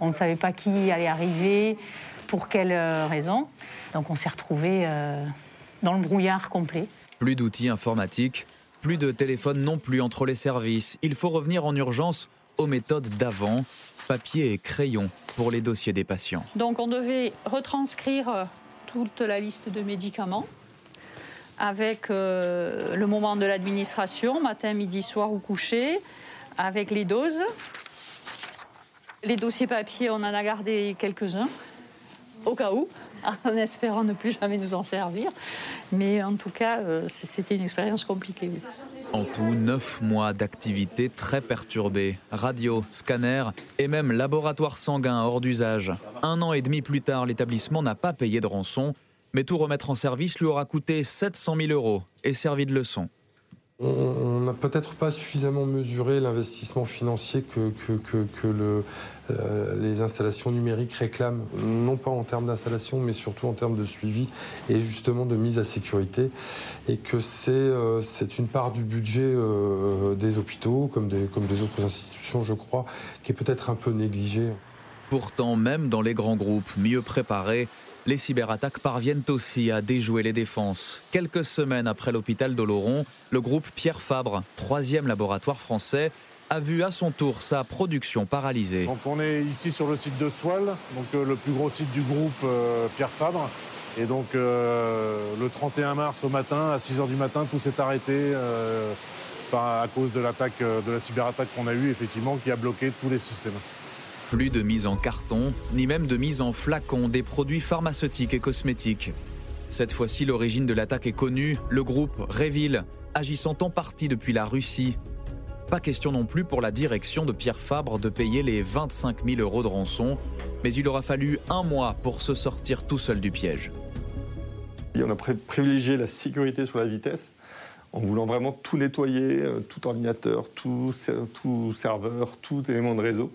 on ne savait pas qui allait arriver, pour quelle euh, raison. Donc on s'est retrouvés dans le brouillard complet. Plus d'outils informatiques, plus de téléphone non plus entre les services. Il faut revenir en urgence aux méthodes d'avant, papier et crayon pour les dossiers des patients. Donc on devait retranscrire euh, toute la liste de médicaments avec euh, le moment de l'administration, matin, midi, soir ou coucher, avec les doses. Les dossiers papier, on en a gardé quelques-uns, au cas où. en espérant ne plus jamais nous en servir. Mais en tout cas, euh, c'était une expérience compliquée. En tout, neuf mois d'activité très perturbée. Radio, scanner et même laboratoire sanguin hors d'usage. Un an et demi plus tard, l'établissement n'a pas payé de rançon, mais tout remettre en service lui aura coûté 700 000 euros et servi de leçon. On n'a peut-être pas suffisamment mesuré l'investissement financier que, le, euh, les installations numériques réclament, non pas en termes d'installation, mais surtout en termes de suivi et justement de mise à sécurité. Et que c'est euh, une part du budget euh, des hôpitaux, comme des, comme des autres institutions, je crois, qui est peut-être un peu négligée. Pourtant, même dans les grands groupes mieux préparés, les cyberattaques parviennent aussi à déjouer les défenses. Quelques semaines après l'hôpital d'Oloron, le groupe Pierre Fabre, troisième laboratoire français, a vu à son tour sa production paralysée. Donc on est ici sur le site de Soile, donc euh, le plus gros site du groupe euh, Pierre Fabre. Et donc euh, le 31 mars au matin, à 6h du matin, tout s'est arrêté à cause de l'attaque, de la cyberattaque qu'on a eue, effectivement, qui a bloqué tous les systèmes. Plus de mise en carton, ni même de mise en flacon des produits pharmaceutiques et cosmétiques. Cette fois-ci, l'origine de l'attaque est connue, le groupe Revil, agissant en partie depuis la Russie. Pas question non plus pour la direction de Pierre Fabre de payer les 25 000 euros de rançon, mais il aura fallu un mois pour se sortir tout seul du piège. On a privilégié la sécurité sur la vitesse en voulant vraiment tout nettoyer, euh, tout ordinateur, tout, serveur, tout élément de réseau.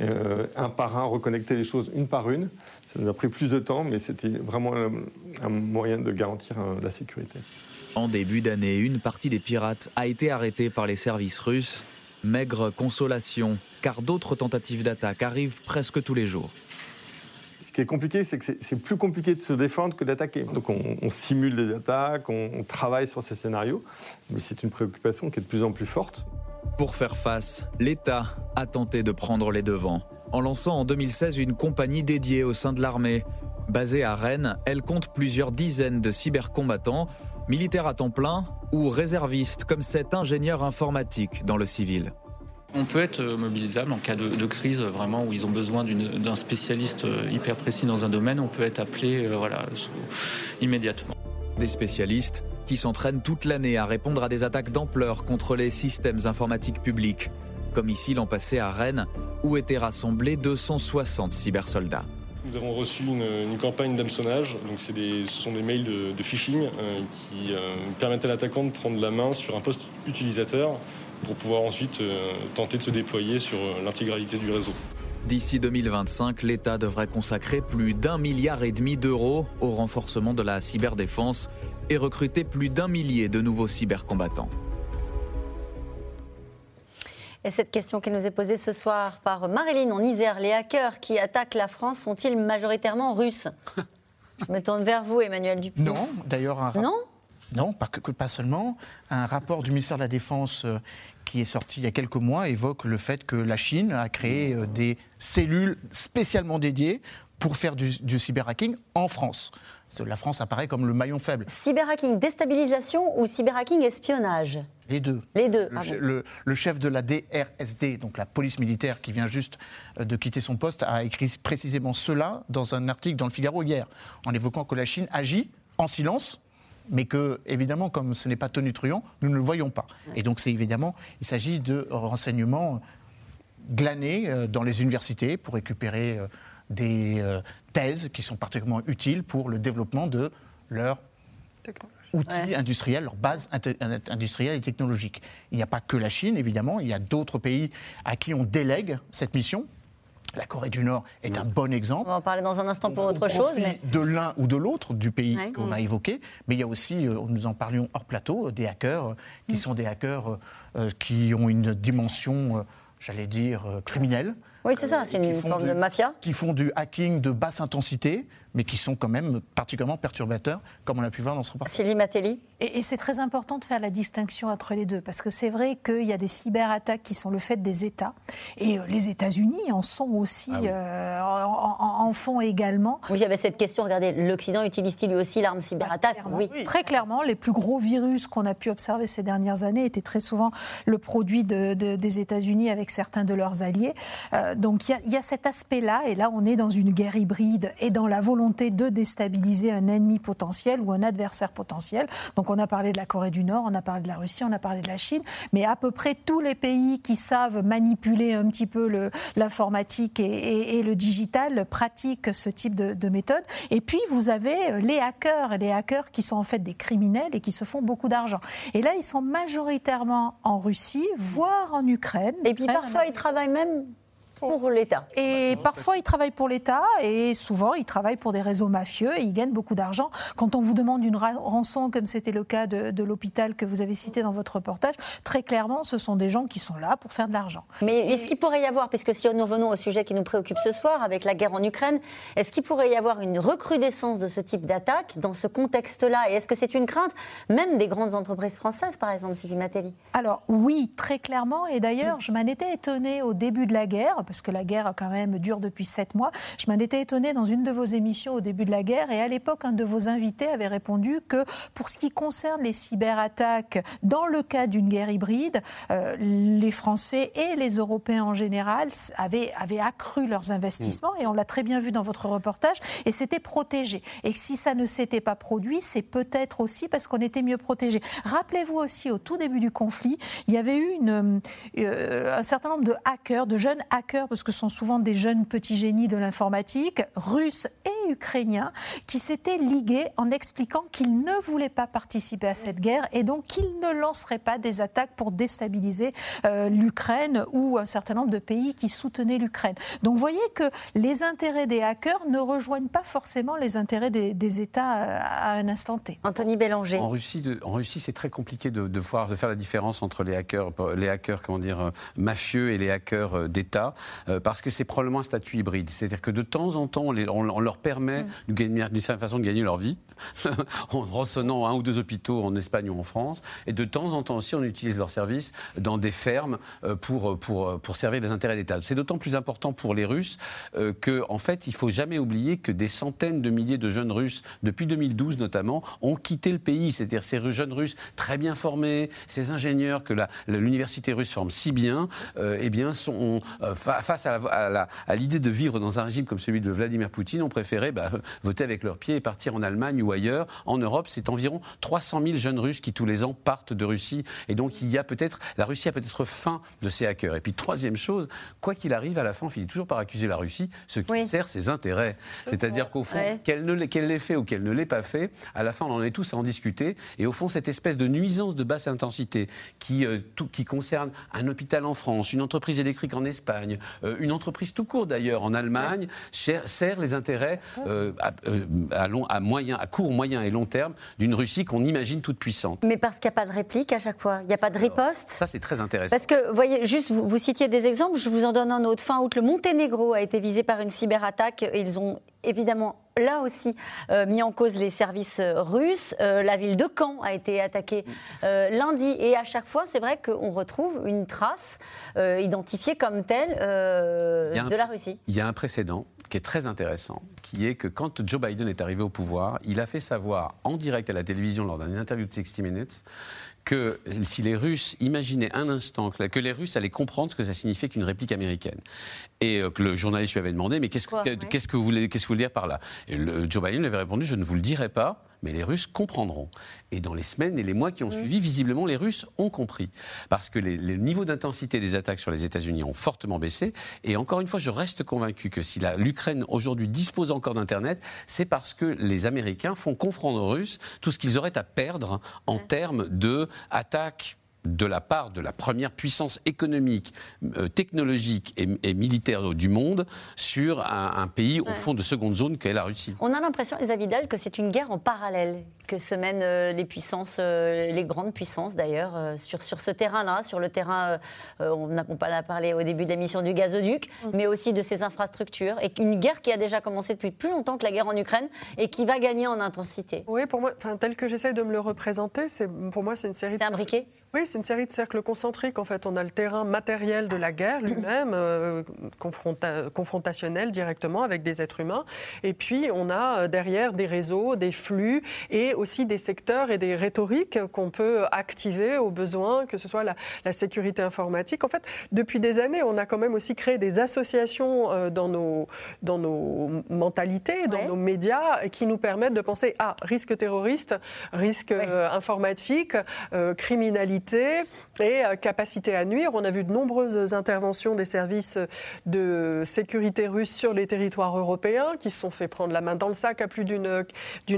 Euh, un par un, reconnecter les choses une par une. Ça nous a pris plus de temps, mais c'était vraiment un, moyen de garantir euh, la sécurité. En début d'année, une partie des pirates a été arrêtée par les services russes. Maigre consolation, car d'autres tentatives d'attaque arrivent presque tous les jours. Ce qui est compliqué, c'est que c'est plus compliqué de se défendre que d'attaquer. Donc on, simule des attaques, on travaille sur ces scénarios, mais c'est une préoccupation qui est de plus en plus forte. Pour faire face, l'État a tenté de prendre les devants en lançant en 2016 une compagnie dédiée au sein de l'armée. Basée à Rennes, elle compte plusieurs dizaines de cybercombattants, militaires à temps plein ou réservistes comme cet ingénieur informatique dans le civil. On peut être mobilisable en cas de, crise, vraiment, où ils ont besoin d'un spécialiste euh, hyper précis dans un domaine. On peut être appelé euh, voilà, immédiatement. Des spécialistes qui s'entraînent toute l'année à répondre à des attaques d'ampleur contre les systèmes informatiques publics, comme ici l'an passé à Rennes, où étaient rassemblés 260 cybersoldats. Nous avons reçu une, campagne d'hameçonnage, ce sont des mails de, phishing euh, qui euh, permettent à l'attaquant de prendre la main sur un poste utilisateur pour pouvoir ensuite euh, tenter de se déployer sur l'intégralité du réseau. D'ici 2025, l'État devrait consacrer plus d'un milliard et demi d'euros au renforcement de la cyberdéfense et recruter plus d'un millier de nouveaux cybercombattants. Et cette question qui nous est posée ce soir par Marilyn en Isère, les hackers qui attaquent la France sont-ils majoritairement russes? Je me tourne vers vous, Emmanuel Dupont. Non, d'ailleurs. Un... Non? Non, pas, que, pas seulement. Un rapport du ministère de la Défense euh, qui est sorti il y a quelques mois évoque le fait que la Chine a créé euh, des cellules spécialement dédiées pour faire du, du cyberhacking en France. La France apparaît comme le maillon faible. Cyberhacking déstabilisation ou cyberhacking espionnage Les deux. Les deux. Le, le, chef de la DRSD, donc la police militaire qui vient juste euh, de quitter son poste, a écrit précisément cela dans un article dans le Figaro hier, en évoquant que la Chine agit en silence mais que, évidemment, comme ce n'est pas Tony Truant, nous ne le voyons pas. Et donc, c'est évidemment, il s'agit de renseignements glanés euh, dans les universités pour récupérer euh, des euh, thèses qui sont particulièrement utiles pour le développement de leurs outils industriels, leurs bases industrielles et technologiques. Il n'y a pas que la Chine, évidemment, il y a d'autres pays à qui on délègue cette mission. La Corée du Nord est un bon exemple. On va en parler dans un instant pour autre chose. Mais... De l'un ou de l'autre du pays qu'on a évoqué. Mais il y a aussi, euh, nous en parlions hors plateau, des hackers euh, qui mm. sont des hackers qui ont une dimension, j'allais dire, criminelle. Oui, c'est ça, c'est une forme de mafia. Qui font du hacking de basse intensité, mais qui sont quand même particulièrement perturbateurs, comme on a pu voir dans ce reportage. Céline Matelli Et, c'est très important de faire la distinction entre les deux, parce que c'est vrai qu'il y a des cyberattaques qui sont le fait des États, et euh, les États-Unis en sont aussi, ah euh, en, font également. Oui, il y avait cette question, regardez, l'Occident utilise-t-il lui aussi l'arme cyberattaque bah, oui. Très clairement, les plus gros virus qu'on a pu observer ces dernières années étaient très souvent le produit de, des États-Unis avec certains de leurs alliés. Euh, donc il y, a cet aspect-là, et là on est dans une guerre hybride et dans la volonté de déstabiliser un ennemi potentiel ou un adversaire potentiel. Donc on a parlé de la Corée du Nord, on a parlé de la Russie, on a parlé de la Chine, mais à peu près tous les pays qui savent manipuler un petit peu l'informatique et, le digital pratiquent ce type de, de méthode. Et puis vous avez les hackers, les hackers qui sont en fait des criminels et qui se font beaucoup d'argent. Et là ils sont majoritairement en Russie, voire en Ukraine. Et puis parfois ils travaillent même pour l'État. Et parfois, ils travaillent pour l'État et souvent, ils travaillent pour des réseaux mafieux et ils gagnent beaucoup d'argent. Quand on vous demande une rançon, comme c'était le cas de, l'hôpital que vous avez cité dans votre reportage, très clairement, ce sont des gens qui sont là pour faire de l'argent. Mais est-ce qu'il pourrait y avoir, puisque si nous revenons au sujet qui nous préoccupe ce soir, avec la guerre en Ukraine, est-ce qu'il pourrait y avoir une recrudescence de ce type d'attaque dans ce contexte-là? Et est-ce que c'est une crainte, même des grandes entreprises françaises, par exemple, Sylvie Matelli Alors oui, très clairement. Et d'ailleurs, je m'en étais étonnée au début de la guerre, parce que la guerre quand même dure depuis sept mois. Je m'en étais étonnée dans une de vos émissions au début de la guerre, et à l'époque, un de vos invités avait répondu que pour ce qui concerne les cyberattaques, dans le cas d'une guerre hybride, euh, les Français et les Européens en général avaient, avaient accru leurs investissements, et on l'a très bien vu dans votre reportage, et c'était protégé. Et si ça ne s'était pas produit, c'est peut-être aussi parce qu'on était mieux protégé. Rappelez-vous aussi, au tout début du conflit, il y avait eu une, euh, un certain nombre de hackers, de jeunes hackers, parce que sont souvent des jeunes petits génies de l'informatique, russes et ukrainiens, qui s'étaient ligués en expliquant qu'ils ne voulaient pas participer à cette guerre et donc qu'ils ne lanceraient pas des attaques pour déstabiliser euh, l'Ukraine ou un certain nombre de pays qui soutenaient l'Ukraine. Donc vous voyez que les intérêts des hackers ne rejoignent pas forcément les intérêts des, États euh, à un instant T. Anthony Bélanger. En Russie, en Russie c'est très compliqué de, de, voir, de faire la différence entre les hackers, les hackers comment dire, euh, mafieux et les hackers d'État parce que c'est probablement un statut hybride. C'est-à-dire que de temps en temps, on, leur permet mm. d'une certaine façon de gagner leur vie, en rançonnant un ou deux hôpitaux en Espagne ou en France. Et de temps en temps aussi, on utilise leurs services dans des fermes euh, pour, pour, pour servir les intérêts d'État. C'est d'autant plus important pour les Russes euh, qu'en en fait, il ne faut jamais oublier que des centaines de milliers de jeunes Russes, depuis 2012 notamment, ont quitté le pays. C'est-à-dire ces jeunes Russes très bien formés, ces ingénieurs que l'université russe forme si bien, euh, eh bien sont face à, l'idée de vivre dans un régime comme celui de Vladimir Poutine, ont préféré bah, voter avec leurs pieds et partir en Allemagne ou ailleurs. En Europe, c'est environ 300 000 jeunes Russes qui tous les ans partent de Russie. Et donc, il y a peut-être, la Russie a peut-être faim de ces hackers. Et puis, troisième chose, quoi qu'il arrive, à la fin, on finit toujours par accuser la Russie, ce qui sert ses intérêts. C'est-à-dire qu'au fond, qu'elle l'ait fait ou qu'elle ne l'ait pas fait, à la fin, on en est tous à en discuter. Et au fond, cette espèce de nuisance de basse intensité qui, euh, tout, qui concerne un hôpital en France, une entreprise électrique en Espagne, euh, une entreprise tout court d'ailleurs en Allemagne, sert, les intérêts euh, euh, à, long, à, moyen, à court, moyen et long terme d'une Russie qu'on imagine toute puissante. Mais parce qu'il n'y a pas de réplique à chaque fois, il n'y a pas de riposte. Ça, c'est très intéressant. Parce que, vous voyez, juste, vous, citiez des exemples, je vous en donne un autre. Fin août, le Monténégro a été visé par une cyberattaque. Ils ont évidemment là aussi euh, mis en cause les services euh, russes. Euh, la ville de Caen a été attaquée lundi et à chaque fois, c'est vrai qu'on retrouve une trace identifiée comme telle de la Russie. Il y a un précédent qui est très intéressant, qui est que quand Joe Biden est arrivé au pouvoir, il a fait savoir en direct à la télévision lors d'une interview de 60 Minutes que si les Russes imaginaient un instant que, les Russes allaient comprendre ce que ça signifiait qu'une réplique américaine. Et euh, que le journaliste lui avait demandé, mais qu'est-ce que, vous voulez, qu'est-ce que vous voulez dire par là? Et Joe Biden lui avait répondu, je ne vous le dirai pas, mais les Russes comprendront. Et dans les semaines et les mois qui ont suivi, visiblement, les Russes ont compris. Parce que les, les niveaux d'intensité des attaques sur les États-Unis ont fortement baissé. Et encore une fois, je reste convaincu que si l'Ukraine aujourd'hui dispose encore d'Internet, c'est parce que les Américains font confondre aux Russes tout ce qu'ils auraient à perdre en termes d'attaques de la part de la première puissance économique, euh, technologique et, militaire du monde sur un, pays au fond de seconde zone qu'est la Russie. On a l'impression, Elsa Vidal, que c'est une guerre en parallèle que se mènent euh, les puissances, euh, les grandes puissances d'ailleurs, sur, sur ce terrain-là, sur le terrain, on n'a pas parlé au début de l'émission du gazoduc, mm. mais aussi de ses infrastructures, et une guerre qui a déjà commencé depuis plus longtemps que la guerre en Ukraine et qui va gagner en intensité. Oui, pour moi, tel que j'essaie de me le représenter, pour moi c'est une série... C'est un briquet oui, c'est une série de cercles concentriques. En fait, on a le terrain matériel de la guerre lui-même, euh, confrontationnel directement avec des êtres humains. Et puis, on a euh, derrière des réseaux, des flux et aussi des secteurs et des rhétoriques qu'on peut activer au besoin, que ce soit la, sécurité informatique. En fait, depuis des années, on a quand même aussi créé des associations euh, dans nos, dans nos mentalités, dans nos médias, qui nous permettent de penser à risque terroriste, risque informatique, euh, criminalité et capacité à nuire. On a vu de nombreuses interventions des services de sécurité russes sur les territoires européens qui se sont fait prendre la main dans le sac à plus d'une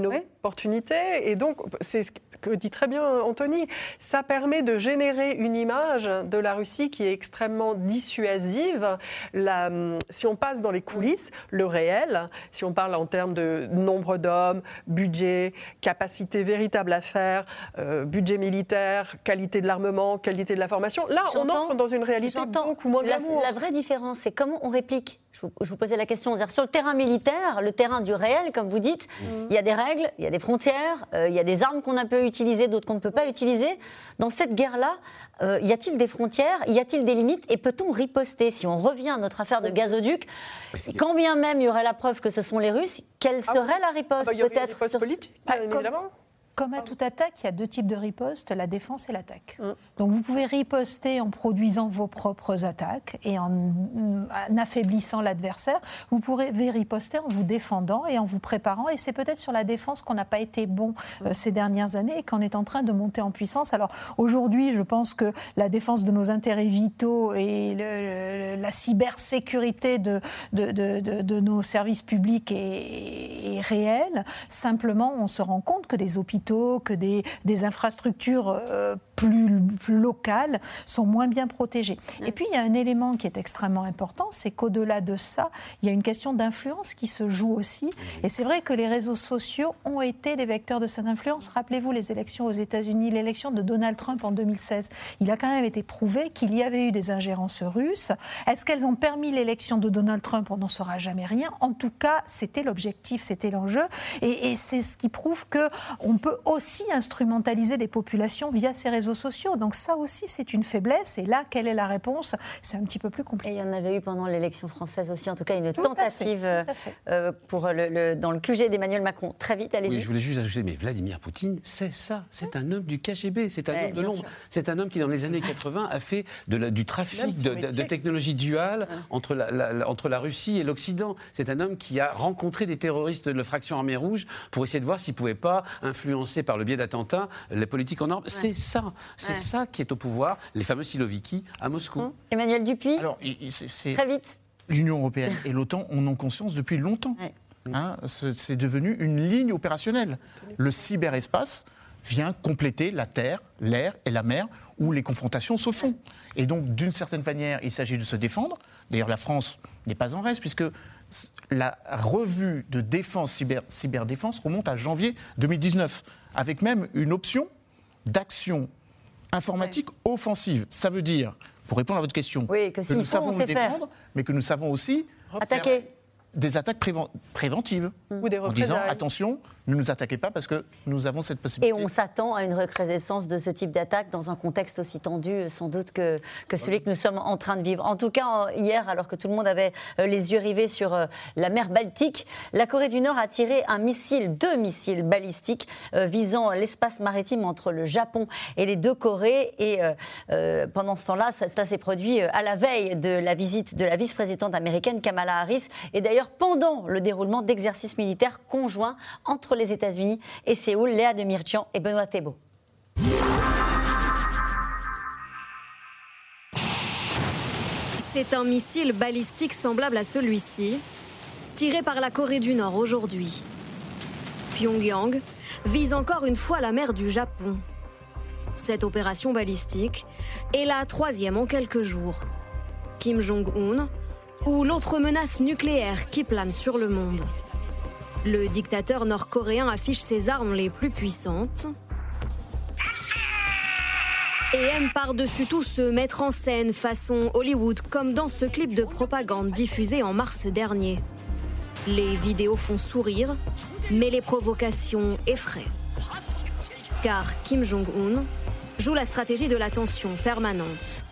opportunité. Et donc, c'est ce que dit très bien Anthony, ça permet de générer une image de la Russie qui est extrêmement dissuasive. La, si on passe dans les coulisses, le réel, si on parle en termes de nombre d'hommes, budget, capacité véritable à faire, euh, budget militaire, qualité de l'armement, qualité de la formation, là, on entre dans une réalité beaucoup moins la, la vraie différence, c'est comment on réplique je vous posais la question, sur le terrain militaire, le terrain du réel, comme vous dites, mmh. il y a des règles, il y a des frontières, euh, il y a des armes qu'on a pu utiliser, d'autres qu'on ne peut pas utiliser. Dans cette guerre-là, euh, y a-t-il des frontières Y a-t-il des limites Et peut-on riposter Si on revient à notre affaire de gazoduc, quand bien même il y aurait la preuve que ce sont les Russes, quelle ah serait la riposte ah bah, Peut-être sur... politique, bien évidemment. Comme à toute attaque, il y a deux types de riposte, la défense et l'attaque. Mm. Donc vous pouvez riposter en produisant vos propres attaques et en, affaiblissant l'adversaire. Vous pourrez riposter en vous défendant et en vous préparant. Et c'est peut-être sur la défense qu'on n'a pas été bon euh, mm. ces dernières années et qu'on est en train de monter en puissance. Alors aujourd'hui, je pense que la défense de nos intérêts vitaux et la cybersécurité de, de, de, nos services publics est, est réelle. Simplement, on se rend compte que les hôpitaux que des, infrastructures plus, locales sont moins bien protégées. Et puis il y a un élément qui est extrêmement important, c'est qu'au-delà de ça, il y a une question d'influence qui se joue aussi. Et c'est vrai que les réseaux sociaux ont été des vecteurs de cette influence. Rappelez-vous les élections aux États-Unis, l'élection de Donald Trump en 2016. Il a quand même été prouvé qu'il y avait eu des ingérences russes. Est-ce qu'elles ont permis l'élection de Donald Trump? On n'en saura jamais rien. En tout cas, c'était l'objectif, c'était l'enjeu. Et, et c'est ce qui prouve qu'on peut aussi instrumentaliser des populations via ces réseaux sociaux. Donc ça aussi, c'est une faiblesse. Et là, quelle est la réponse? C'est un petit peu plus compliqué. Et il y en avait eu pendant l'élection française aussi, en tout cas, une tentative euh, pour le, dans le QG d'Emmanuel Macron. Très vite, allez-y. Oui, je voulais juste ajouter, mais Vladimir Poutine, c'est ça. C'est un homme du KGB, c'est un homme de l'ombre. C'est un homme qui, dans les années 80, a fait de du trafic de, de, technologies duales entre la, entre la Russie et l'Occident. C'est un homme qui a rencontré des terroristes de la fraction armée rouge pour essayer de voir s'il ne pouvait pas influencer par le biais d'attentats les politiques en Europe. C'est ça, c'est ça qui est au pouvoir, les fameux Siloviki à Moscou. Hum. Emmanuel Dupuis, Alors, très vite. L'Union européenne et l'OTAN en ont conscience depuis longtemps. Hein, c'est devenu une ligne opérationnelle. Le cyberespace vient compléter la terre, l'air et la mer où les confrontations se font. Et donc, d'une certaine manière, il s'agit de se défendre. D'ailleurs, la France n'est pas en reste, puisque la revue de défense, cyber, cyberdéfense, remonte à janvier 2019, avec même une option d'action informatique offensive. Ça veut dire, pour répondre à votre question, que, nous savons nous défendre, mais que nous savons aussi attaquer des attaques préventives. Ou des en disant attention, ne nous attaquez pas parce que nous avons cette possibilité. Et on s'attend à une recrudescence de ce type d'attaque dans un contexte aussi tendu, sans doute, que, que celui que nous sommes en train de vivre. En tout cas, hier, alors que tout le monde avait euh, les yeux rivés sur euh, la mer Baltique, la Corée du Nord a tiré un missile, deux missiles balistiques euh, visant l'espace maritime entre le Japon et les deux Corées. Et pendant ce temps-là, ça, ça s'est produit à la veille de la visite de la vice-présidente américaine Kamala Harris. Et d'ailleurs, pendant le déroulement d'exercices militaires conjoints entre les États-Unis et Séoul, Léa de Mirchian et Benoît Thébault. C'est un missile balistique semblable à celui-ci, tiré par la Corée du Nord aujourd'hui. Pyongyang vise encore une fois la mer du Japon. Cette opération balistique est la troisième en quelques jours. Kim Jong-un ou l'autre menace nucléaire qui plane sur le monde. Le dictateur nord-coréen affiche ses armes les plus puissantes et aime par-dessus tout se mettre en scène façon Hollywood, comme dans ce clip de propagande diffusé en mars dernier. Les vidéos font sourire, mais les provocations effraient. Car Kim Jong-un joue la stratégie de la tension permanente.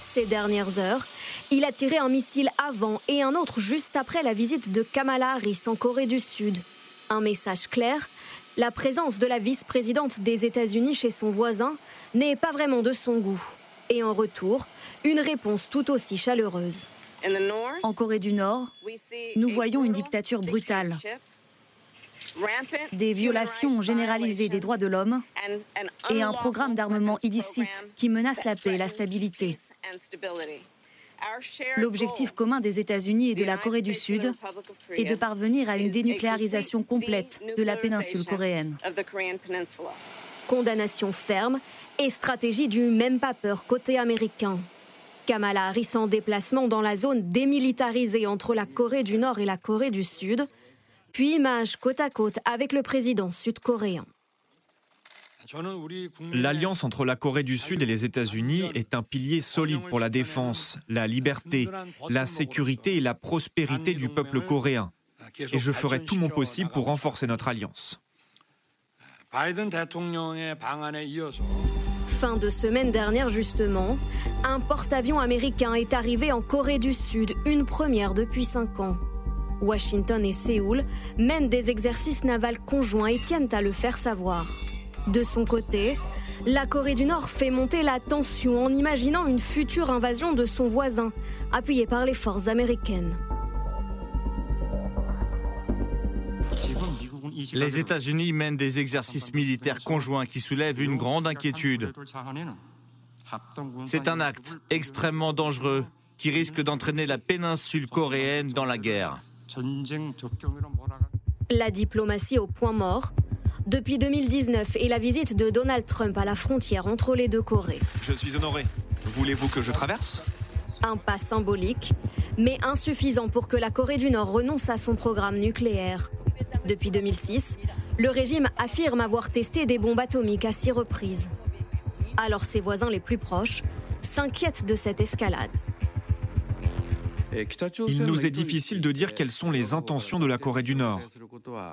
Ces dernières heures, il a tiré un missile avant et un autre juste après la visite de Kamala Harris en Corée du Sud. Un message clair La présence de la vice-présidente des États-Unis chez son voisin n'est pas vraiment de son goût. Et en retour, une réponse tout aussi chaleureuse. En Corée du Nord, nous voyons une dictature brutale, des violations généralisées des droits de l'homme et un programme d'armement illicite qui menace la paix et la stabilité. L'objectif commun des États-Unis et de la Corée du Sud est de parvenir à une dénucléarisation complète de la péninsule coréenne. Condamnation ferme et stratégie du même pas peur côté américain. Kamala Harris en déplacement dans la zone démilitarisée entre la Corée du Nord et la Corée du Sud, puis image côte à côte avec le président sud-coréen. L'alliance entre la Corée du Sud et les États-Unis est un pilier solide pour la défense, la liberté, la sécurité et la prospérité du peuple coréen. Et je ferai tout mon possible pour renforcer notre alliance. Fin de semaine dernière justement, un porte-avions américain est arrivé en Corée du Sud, une première depuis cinq ans. Washington et Séoul mènent des exercices navals conjoints et tiennent à le faire savoir. De son côté, la Corée du Nord fait monter la tension en imaginant une future invasion de son voisin, appuyée par les forces américaines. Les États-Unis mènent des exercices militaires conjoints qui soulèvent une grande inquiétude. C'est un acte extrêmement dangereux qui risque d'entraîner la péninsule coréenne dans la guerre. La diplomatie au point mort depuis 2019 et la visite de Donald Trump à la frontière entre les deux Corées. Je suis honoré. Voulez-vous que je traverse? Un pas symbolique, mais insuffisant pour que la Corée du Nord renonce à son programme nucléaire. Depuis 2006, le régime affirme avoir testé des bombes atomiques à six reprises. Alors ses voisins les plus proches s'inquiètent de cette escalade. Il nous est difficile de dire quelles sont les intentions de la Corée du Nord.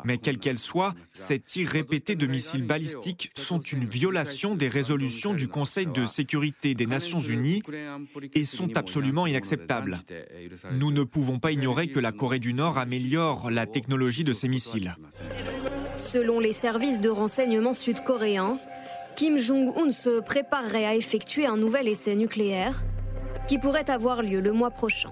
Mais quelles qu'elles soient, ces tirs répétés de missiles balistiques sont une violation des résolutions du Conseil de sécurité des Nations Unies et sont absolument inacceptables. Nous ne pouvons pas ignorer que la Corée du Nord améliore la technologie de ces missiles. Selon les services de renseignement sud-coréens, Kim Jong-un se préparerait à effectuer un nouvel essai nucléaire qui pourrait avoir lieu le mois prochain.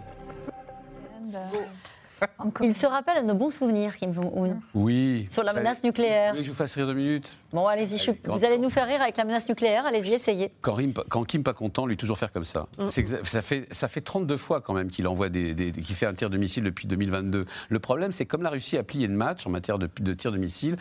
Il se rappelle de nos bons souvenirs, Kim Jong-un. Oui. Sur la menace nucléaire. Vous voulez que je vous fasse rire deux minutes Bon, allez-y, je- vous allez nous faire rire avec la menace nucléaire, allez-y, essayez. quand, Rim- quand Kim pas content, lui toujours faire comme ça. Mm. C'est ça, fait, ça fait 32 fois quand même qu'il envoie des, des- qu'il fait un tir de missile depuis 2022. Le problème, c'est comme la Russie a plié le match en matière de, de tir de missile,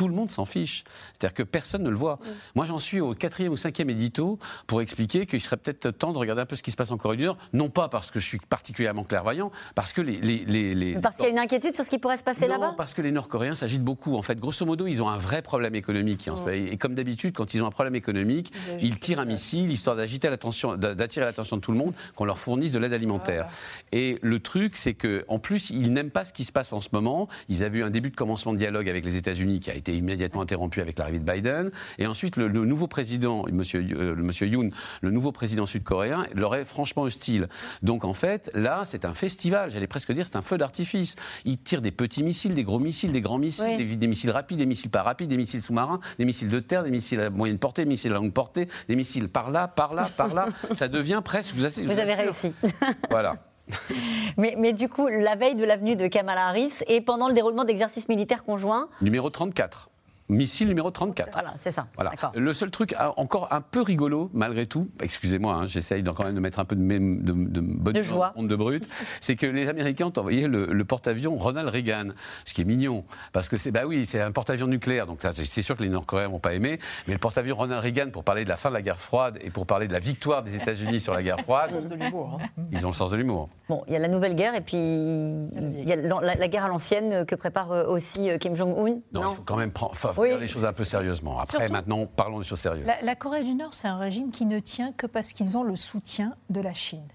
tout le monde s'en fiche. C'est-à-dire que personne ne le voit. Moi, j'en suis au quatrième ou cinquième édito pour expliquer qu'il serait peut-être temps de regarder un peu ce qui se passe en Corée du Nord, non pas parce que je suis particulièrement clairvoyant, parce que les, les, les- les- Parce qu'il y a une inquiétude sur ce qui pourrait se passer non, là-bas? parce que les Nord-Coréens s'agitent beaucoup. En fait, grosso modo, ils ont un vrai problème économique. ce moment. Et comme d'habitude, quand ils ont un problème économique, ils tirent un missile histoire d'agiter l'attention, d'a- d'attirer l'attention de tout le monde, qu'on leur fournisse de l'aide alimentaire. Et le truc, c'est que, en plus, ils n'aiment pas ce qui se passe en ce moment. Ils avaient eu un début de commencement de dialogue avec les États-Unis qui a été immédiatement interrompu avec l'arrivée de Biden. Et ensuite, le, le nouveau président, Monsieur, euh, le Monsieur Yoon, le nouveau président sud-coréen, leur est franchement hostile. Donc, en fait, là, c'est un festival. J'allais presque dire, c'est un feu d'artifice. Ils tirent des petits missiles, des gros missiles, des grands missiles, Oui. des, des missiles rapides, des missiles pas rapides, des missiles sous-marins, des missiles de terre, des missiles à moyenne portée, des missiles à longue portée, des missiles par là, par là, par là. Ça devient presque. Vous, assure- Vous avez réussi. Voilà. Mais, du coup, la veille de l'avenue de Kamala Harris et pendant le déroulement d'exercices militaires conjoints, Numéro 34. Missile numéro 34. voilà, c'est ça. Voilà. Le seul truc ah, encore un peu rigolo, malgré tout, excusez-moi, hein, j'essaye d'en- quand même de mettre un peu de, même- de, de bonne De joie. de brut, c'est que les Américains ont envoyé le, le porte-avions Ronald Reagan, ce qui est mignon, parce que c'est bah oui, c'est un porte-avions nucléaire, donc c'est sûr que les Nord-Coréens vont pas aimer, mais le porte-avions Ronald Reagan pour parler de la fin de la guerre froide et pour parler de la victoire des États-Unis sur la guerre froide, Sens de l'humour. hein. ils ont le sens de l'humour. Bon, il y a la nouvelle guerre et puis il y a la, la- la guerre à l'ancienne que prépare euh, aussi euh, Kim Jong-un. Non, il faut quand même prendre, faut Oui. faire les choses un peu sérieusement. Après, Surtout- maintenant, parlons des choses sérieuses. La, la Corée du Nord, c'est un régime qui ne tient que parce qu'ils ont le soutien de la Chine.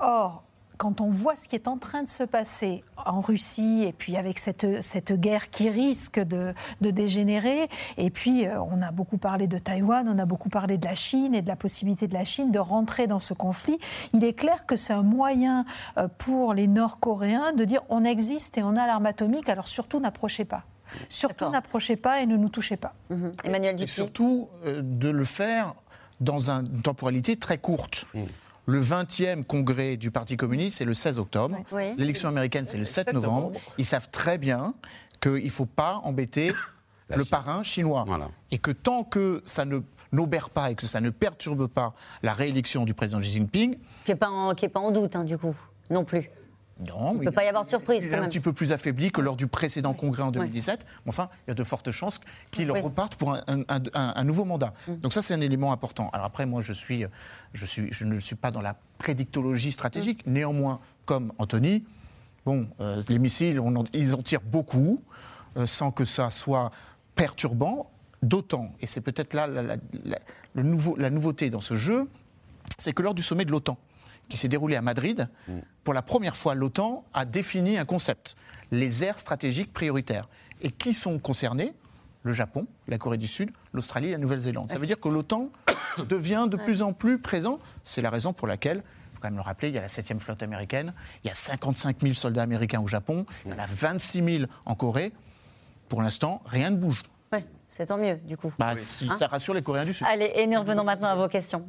Or, quand on voit ce qui est en train de se passer en Russie, et puis avec cette, cette guerre qui risque de, de dégénérer, et puis euh, on a beaucoup parlé de Taïwan, on a beaucoup parlé de la Chine et de la possibilité de la Chine de rentrer dans ce conflit, il est clair que c'est un moyen euh, pour les Nord-Coréens de dire on existe et on a l'arme atomique, alors surtout n'approchez pas. Surtout n'approchez pas et ne nous touchez pas. Mhm. Emmanuel Et surtout euh, de le faire dans une temporalité très courte. Mm. Le 20e congrès du Parti communiste, c'est le 16 octobre. Oui. L'élection américaine, c'est le 7 novembre. Ils savent très bien qu'il ne faut pas embêter le parrain chinois. Et que tant que ça ne n'obère pas et que ça ne perturbe pas la réélection du président Xi Jinping. Qui n'est pas, en- qui est pas en doute, hein, du coup, non plus. Non, Il mais peut pas y avoir de surprise, Il est un petit peu plus affaibli que lors du précédent congrès en 2017. Mais Enfin, il y a de fortes chances qu'il Oui. reparte pour un, un- un- un nouveau mandat. Donc ça, c'est un élément important. Alors après, moi, je, suis, je, suis, je ne suis pas dans la prédictologie stratégique. Néanmoins, comme Anthony, bon, euh, les missiles, on en- ils en tirent beaucoup, euh, sans que ça soit perturbant. D'autant, et c'est peut-être là la, la- la- le nouveau, la nouveauté dans ce jeu, c'est que lors du sommet de l'OTAN, qui s'est déroulé à Madrid, pour la première fois, l'OTAN a défini un concept, les aires stratégiques prioritaires. Et qui sont concernés? Le Japon, la Corée du Sud, l'Australie, la Nouvelle-Zélande. Ça veut dire que l'OTAN devient de plus en plus présent. C'est la raison pour laquelle, il faut quand même le rappeler, il y a la 7e flotte américaine, il y a 55 000 soldats américains au Japon, il y en a 26 000 en Corée. Pour l'instant, rien ne bouge. Ouais, c'est tant mieux, du coup. Bah, si, Hein ça rassure les Coréens du Sud. Allez, et nous revenons maintenant à vos questions.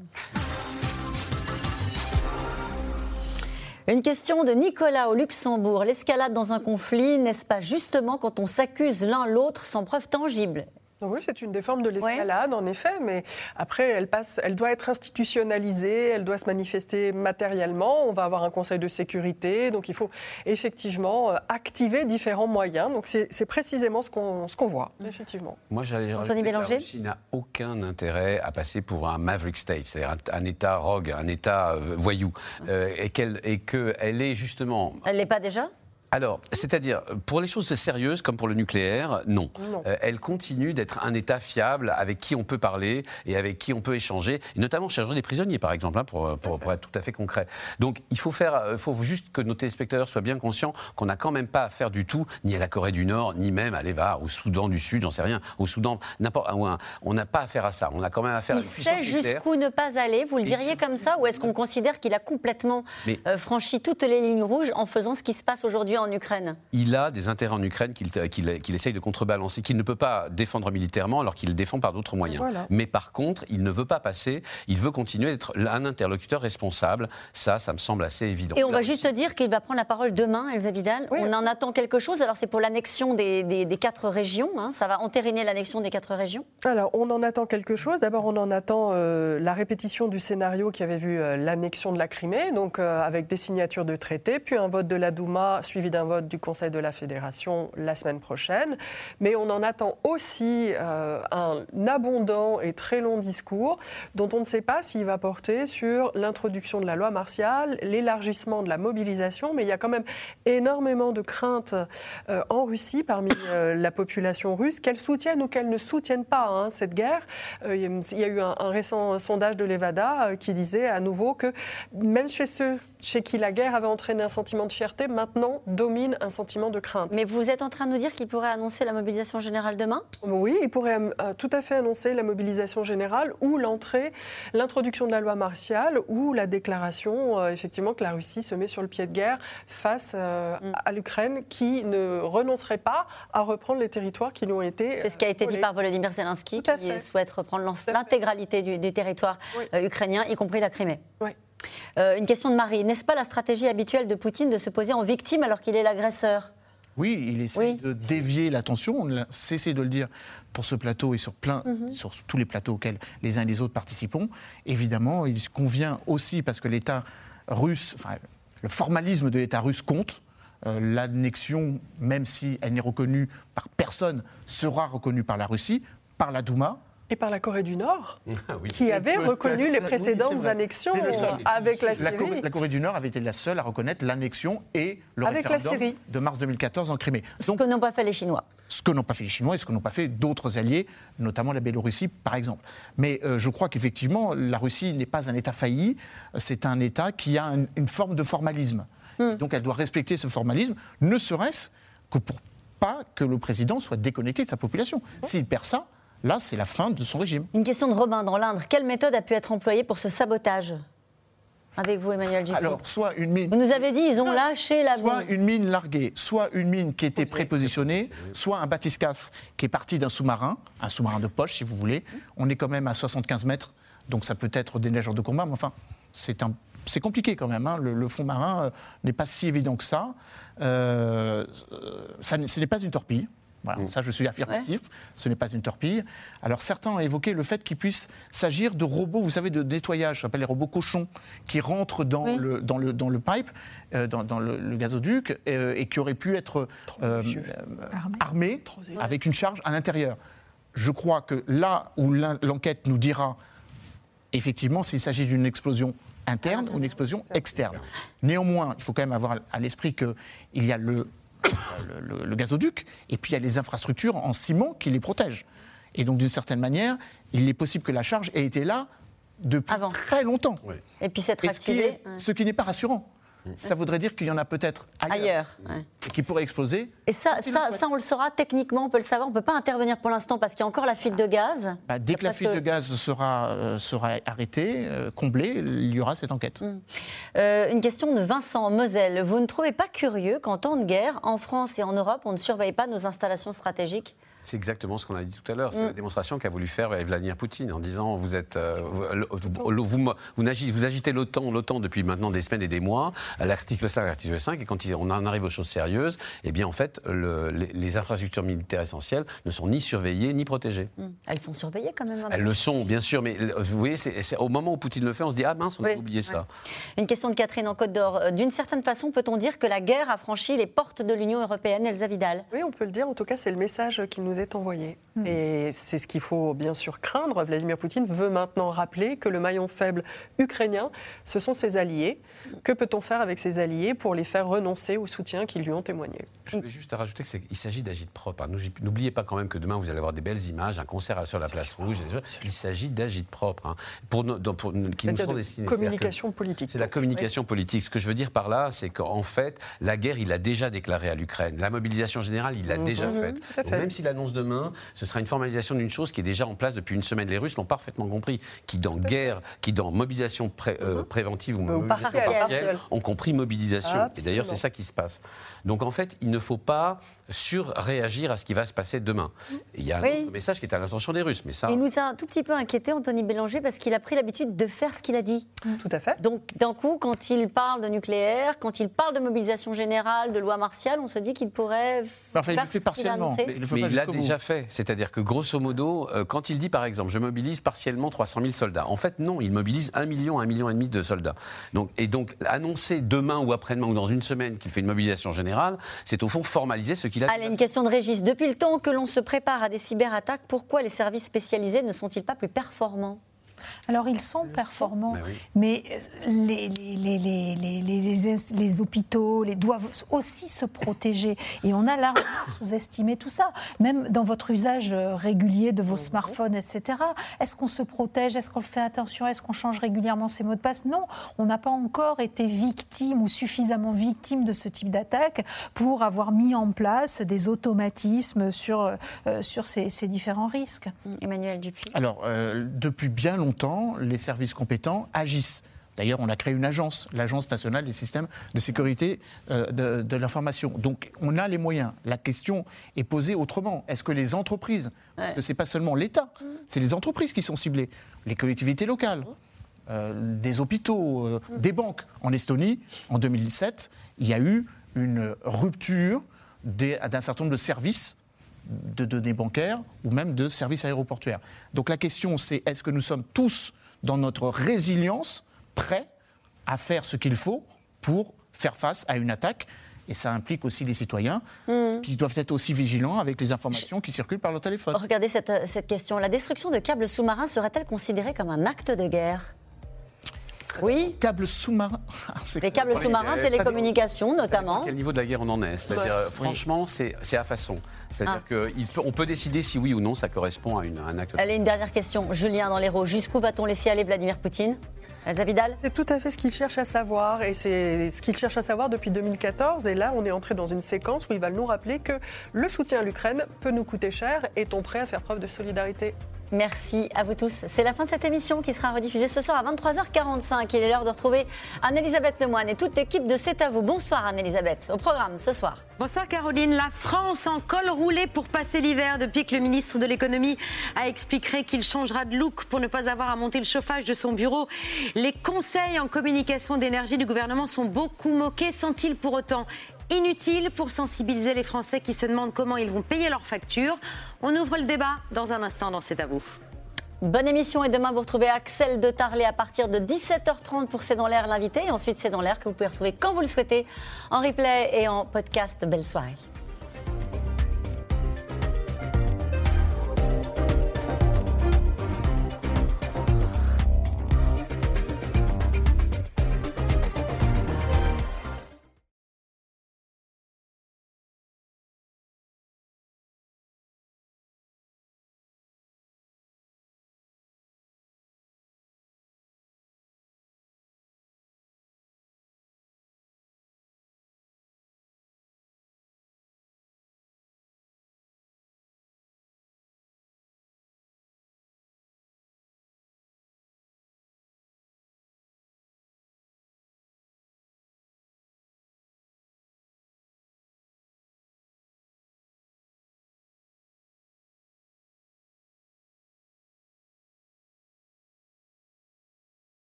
Une question de Nicolas au Luxembourg. L'escalade dans un conflit, n'est-ce pas justement quand on s'accuse l'un l'autre sans preuve tangible? Oui, c'est une des formes de l'escalade, en effet, mais après, elle, passe, elle doit être institutionnalisée, elle doit se manifester matériellement. On va avoir un conseil de sécurité, donc il faut effectivement euh, activer différents moyens. Donc c'est précisément ce qu'on voit, effectivement. Moi, j'allais rajouter que la Russie n'a aucun intérêt à passer pour un maverick state, c'est-à-dire un, un État rogue, un État euh, voyou, euh, et qu'elle et qu'elle est justement Elle l'est pas déjà? Alors, c'est-à-dire, pour les choses sérieuses, comme pour le nucléaire, non. Non. Euh, elle continue d'être un État fiable avec qui on peut parler et avec qui on peut échanger, et notamment chercher des prisonniers, par exemple, hein, pour, pour- pour être tout à fait concret. Donc, il faut, faire, euh, faut juste que nos téléspectateurs soient bien conscients qu'on n'a quand même pas affaire du tout, ni à la Corée du Nord, ni même à l'EVA, au Soudan du Sud, j'en sais rien, au Soudan, n'importe où. On n'a pas affaire à ça. On a quand même affaire à Il une puissance sait jusqu'où ne pas aller, vous le diriez comme ça, ou est-ce qu'on considère qu'il a complètement Mais- euh, franchi toutes les lignes rouges en faisant ce qui se passe aujourd'hui en Ukraine il a des intérêts en Ukraine qu'il qu'il- qu'il essaye de contrebalancer, qu'il ne peut pas défendre militairement alors qu'il le défend par d'autres moyens. Voilà. Mais par contre, il ne veut pas passer, il veut continuer d'être un interlocuteur responsable. Ça, ça me semble assez évident. Et on va juste dire qu'il va prendre la parole demain, Elsa Vidal. On en attend quelque chose. Alors, c'est pour l'annexion des, des- des quatre régions. hein. Ça va entériner l'annexion des quatre régions. Alors, on en attend quelque chose. D'abord, on en attend euh, la répétition du scénario qui avait vu euh, l'annexion de la Crimée, donc euh, avec des signatures de traités, puis un vote de la Douma suivi d'un vote du Conseil de la Fédération la semaine prochaine. Mais on en attend aussi euh, un abondant et très long discours dont on ne sait pas s'il va porter sur l'introduction de la loi martiale, l'élargissement de la mobilisation, mais il y a quand même énormément de craintes euh, en Russie parmi euh, la population russe, qu'elle soutienne ou qu'elle ne soutienne pas hein, cette guerre. Il y a eu un, un récent sondage de l'Evada qui disait à nouveau que même chez ceux chez qui la guerre avait entraîné un sentiment de fierté, maintenant domine un sentiment de crainte. Mais vous êtes en train de nous dire qu'il pourrait annoncer la mobilisation générale demain? Oui, il pourrait euh, tout à fait annoncer la mobilisation générale ou l'entrée, l'introduction de la loi martiale ou la déclaration euh, effectivement que la Russie se met sur le pied de guerre face euh, Mm. à l'Ukraine qui ne renoncerait pas à reprendre les territoires qui lui ont été. C'est ce qui a été dit par Volodymyr Zelensky, qui souhaite reprendre l'intégralité des territoires ukrainiens, y compris la Crimée. Oui. Euh, une question de Marie. N'est-ce pas la stratégie habituelle de Poutine de se poser en victime alors qu'il est l'agresseur? Oui, il essaie de dévier l'attention. On a cessé de le dire pour ce plateau et sur, plein, Mhm. sur tous les plateaux auxquels les uns et les autres participons. Évidemment, il se convient aussi, parce que l'État russe, enfin, le formalisme de l'État russe compte. Euh, L'annexion, même si elle n'est reconnue par personne, sera reconnue par la Russie, par la Douma. Et par la Corée du Nord, Ah qui avait reconnu les précédentes annexions avec la La Syrie. Corée, la Corée du Nord avait été la seule à reconnaître l'annexion et le Avec référendum de mars 2014 en Crimée. Ce que n'ont pas fait les Chinois. ce que n'ont pas fait les Chinois et ce que n'ont pas fait d'autres alliés, notamment la Biélorussie, par exemple. Mais euh, je crois qu'effectivement, la Russie n'est pas un État failli, c'est un État qui a un- une forme de formalisme. Donc elle doit respecter ce formalisme, ne serait-ce que pour pas que le président soit déconnecté de sa population. S'il perd ça, là, c'est la fin de son régime. Une question de Robin dans l'Indre. Quelle méthode a pu être employée pour ce sabotage avec vous, Emmanuel Dupont Alors, soit une mine. Vous nous avez dit, ils ont lâché la Soit une mine larguée, soit une mine qui était prépositionnée, soit un bathyscaphe qui est parti d'un sous-marin, un sous-marin de poche si vous voulez. On est quand même à 75 mètres, donc ça peut être des nageurs de combat, mais enfin, c'est un c'est compliqué quand même. hein. Le, le fond marin euh, n'est pas si évident que ça. Euh, ça n- ce n'est pas une torpille. Voilà, Ça, je suis affirmatif. Ce n'est pas une torpille. Alors, certains ont évoqué le fait qu'il puisse s'agir de robots, vous savez, de nettoyage, ça s'appelle les robots cochons, qui rentrent dans, le, dans, le, dans le pipe, euh, dans, dans le, le gazoduc, euh, et qui auraient pu être euh, euh, armés avec une charge à l'intérieur. Je crois que là où l'enquête nous dira effectivement s'il s'agit d'une explosion interne ou une explosion externe. Néanmoins, il faut quand même avoir à l'esprit qu'il y a le, le, le- le gazoduc et puis il y a les infrastructures en ciment qui les protègent. Et donc, d'une certaine manière, il est possible que la charge ait été là depuis très longtemps. Et puis s'être Et ce qui, activé est- ce qui n'est pas rassurant. Ça voudrait dire qu'il y en a peut-être ailleurs, ailleurs. ouais. et qui pourraient exploser. Et ça, ça, ça, on le saura techniquement, on peut le savoir. On ne peut pas intervenir pour l'instant parce qu'il y a encore la fuite de gaz. Bah, dès que la fuite de gaz sera, euh, sera arrêtée, euh, comblée, il y aura cette enquête. Euh, une question de Vincent Moselle. Vous ne trouvez pas curieux qu'en temps de guerre, en France et en Europe, on ne surveille pas nos installations stratégiques? C'est exactement ce qu'on a dit tout à l'heure. C'est Mm. la démonstration qu'a voulu faire Vladimir Poutine en disant vous êtes, euh, vous, vous, vous- vous agitez l'OTAN, l'OTAN depuis maintenant des semaines et des mois, l'article 5, l'article 5, et quand on en arrive aux choses sérieuses, eh bien en fait, le- les, les infrastructures militaires essentielles ne sont ni surveillées ni protégées. Hmm. Elles sont surveillées quand même. Elles le sont, bien sûr, mais vous voyez, c'est au moment où Poutine le fait, on se dit ah mince, on a Oui, oublié ça. Une question de Catherine en Côte d'Or. Euh, D'une certaine façon, peut-on dire que la guerre a franchi les portes de l'Union européenne, Elsa Vidal? Oui, on peut le dire. En tout cas, c'est le message qui nous est envoyé. Et c'est ce qu'il faut bien sûr craindre. Vladimir Poutine veut maintenant rappeler que le maillon faible ukrainien, ce sont ses alliés. Que peut-on faire avec ses alliés pour les faire renoncer au soutien qu'ils lui ont témoigné? Je voulais juste rajouter qu'il s'agit d'agite propre. hein. Nous- N'oubliez pas quand même que demain, vous allez avoir des belles images, un concert sur la place rouge. Il s'agit d'agite propre. hein. Pour nos- pour- qui nous sont de destinés. communication politique. C'est la communication politique. Ce que je veux dire par là, c'est qu'en fait, la guerre, il l'a déjà déclarée à l'Ukraine. La mobilisation générale, il l'a Mhm. déjà Mhm, faite. tout à Donc, fait. même s'il annonce demain, ce sera une formalisation d'une chose qui est déjà en place depuis une semaine. Les Russes l'ont parfaitement compris. Qui, dans guerre, qui, dans mobilisation pré- euh, préventive ou, mobilisation partielle. ont compris mobilisation. Et d'ailleurs, c'est ça qui se passe. Donc, en fait, il ne faut pas surréagir à ce qui va se passer demain. Et Il y a un Oui. autre message qui est à l'intention des Russes. Mais ça, Il nous a un tout petit peu inquiété, Anthony Bélanger, parce qu'il a pris l'habitude de faire ce qu'il a dit. Tout à fait. Donc, d'un coup, quand il parle de nucléaire, quand il parle de mobilisation générale, de loi martiale, on se dit qu'il pourrait. Enfin, il faire le fait ce qu'il a partiellement. Mais il le fait Mais il l'a déjà fait. C'est-à-dire que grosso modo, euh, quand il dit par exemple, je mobilise partiellement 300 000 soldats, en fait non, il mobilise 1 million, 1 million et demi de soldats. Donc, et donc annoncer demain ou après-demain ou dans une semaine qu'il fait une mobilisation générale, c'est au fond formaliser ce qu'il a Allez, une question de Régis. Depuis le temps que l'on se prépare à des cyberattaques, pourquoi les services spécialisés ne sont-ils pas plus performants? Alors ils sont performants, Ben oui. mais les, les, les, les, les, les- les hôpitaux les, doivent aussi se protéger. Et on a largement sous-estimé tout ça. Même dans votre usage euh, régulier de vos smartphones, etc. Est-ce qu'on se protège? Est-ce qu'on fait attention? Est-ce qu'on change régulièrement ses mots de passe? Non, on n'a pas encore été victime ou suffisamment victime de ce type d'attaque pour avoir mis en place des automatismes sur, euh, sur ces, ces différents risques. Emmanuel Dupuis. Alors, euh, depuis bien longtemps, les services compétents agissent. D'ailleurs, on a créé une agence, l'Agence nationale des systèmes de sécurité euh, de, de l'information. Donc, on a les moyens. La question est posée autrement. Est-ce que les entreprises, parce que ce n'est pas seulement l'État, c'est les entreprises qui sont ciblées, les collectivités locales, euh, des hôpitaux, euh, des banques. En Estonie, en 2007, il y a eu une rupture d'un certain nombre de services de données bancaires ou même de services aéroportuaires. Donc la question c'est est-ce que nous sommes tous dans notre résilience prêts à faire ce qu'il faut pour faire face à une attaque? Et ça implique aussi les citoyens qui doivent être aussi vigilants avec les informations qui circulent par leur téléphone. Regardez cette, cette question. La destruction de câbles sous-marins serait-elle considérée comme un acte de guerre? Oui. Câbles sous-marins Les câbles sous-marins, télécommunications notamment. À quel niveau de la guerre on en est C'est-à-dire, euh, Oui. franchement, c'est c'est à façon. C'est-à-dire Ah. qu'on peut décider si oui ou non ça correspond à, une- à un acte. Allez, une dernière question. Julien dans l'Hérault. Jusqu'où va-t-on laisser aller Vladimir Poutine? C'est tout à fait ce qu'il cherche à savoir et c'est ce qu'il cherche à savoir depuis 2014. Et là, on est entré dans une séquence où il va nous rappeler que le soutien à l'Ukraine peut nous coûter cher. Est-on prêt à faire preuve de solidarité? Merci à vous tous. C'est la fin de cette émission qui sera rediffusée ce soir à 23h45. Il est l'heure de retrouver Anne-Elisabeth Lemoine et toute l'équipe de C'est à vous. Bonsoir Anne-Elisabeth. Au programme ce soir. Bonsoir Caroline. La France en col roulé pour passer l'hiver depuis que le ministre de l'économie a expliqué qu'il changera de look pour ne pas avoir à monter le chauffage de son bureau. Les conseils en communication d'énergie du gouvernement sont beaucoup moqués. Sont-ils pour autant inutiles pour sensibiliser les Français qui se demandent comment ils vont payer leurs factures On ouvre le débat dans un instant dans C'est à vous. Bonne émission et demain vous retrouvez Axel de Tarlet à partir de 17h30 pour C'est dans l'air l'invité et ensuite C'est dans l'air que vous pouvez retrouver quand vous le souhaitez en replay et en podcast. Belle soirée.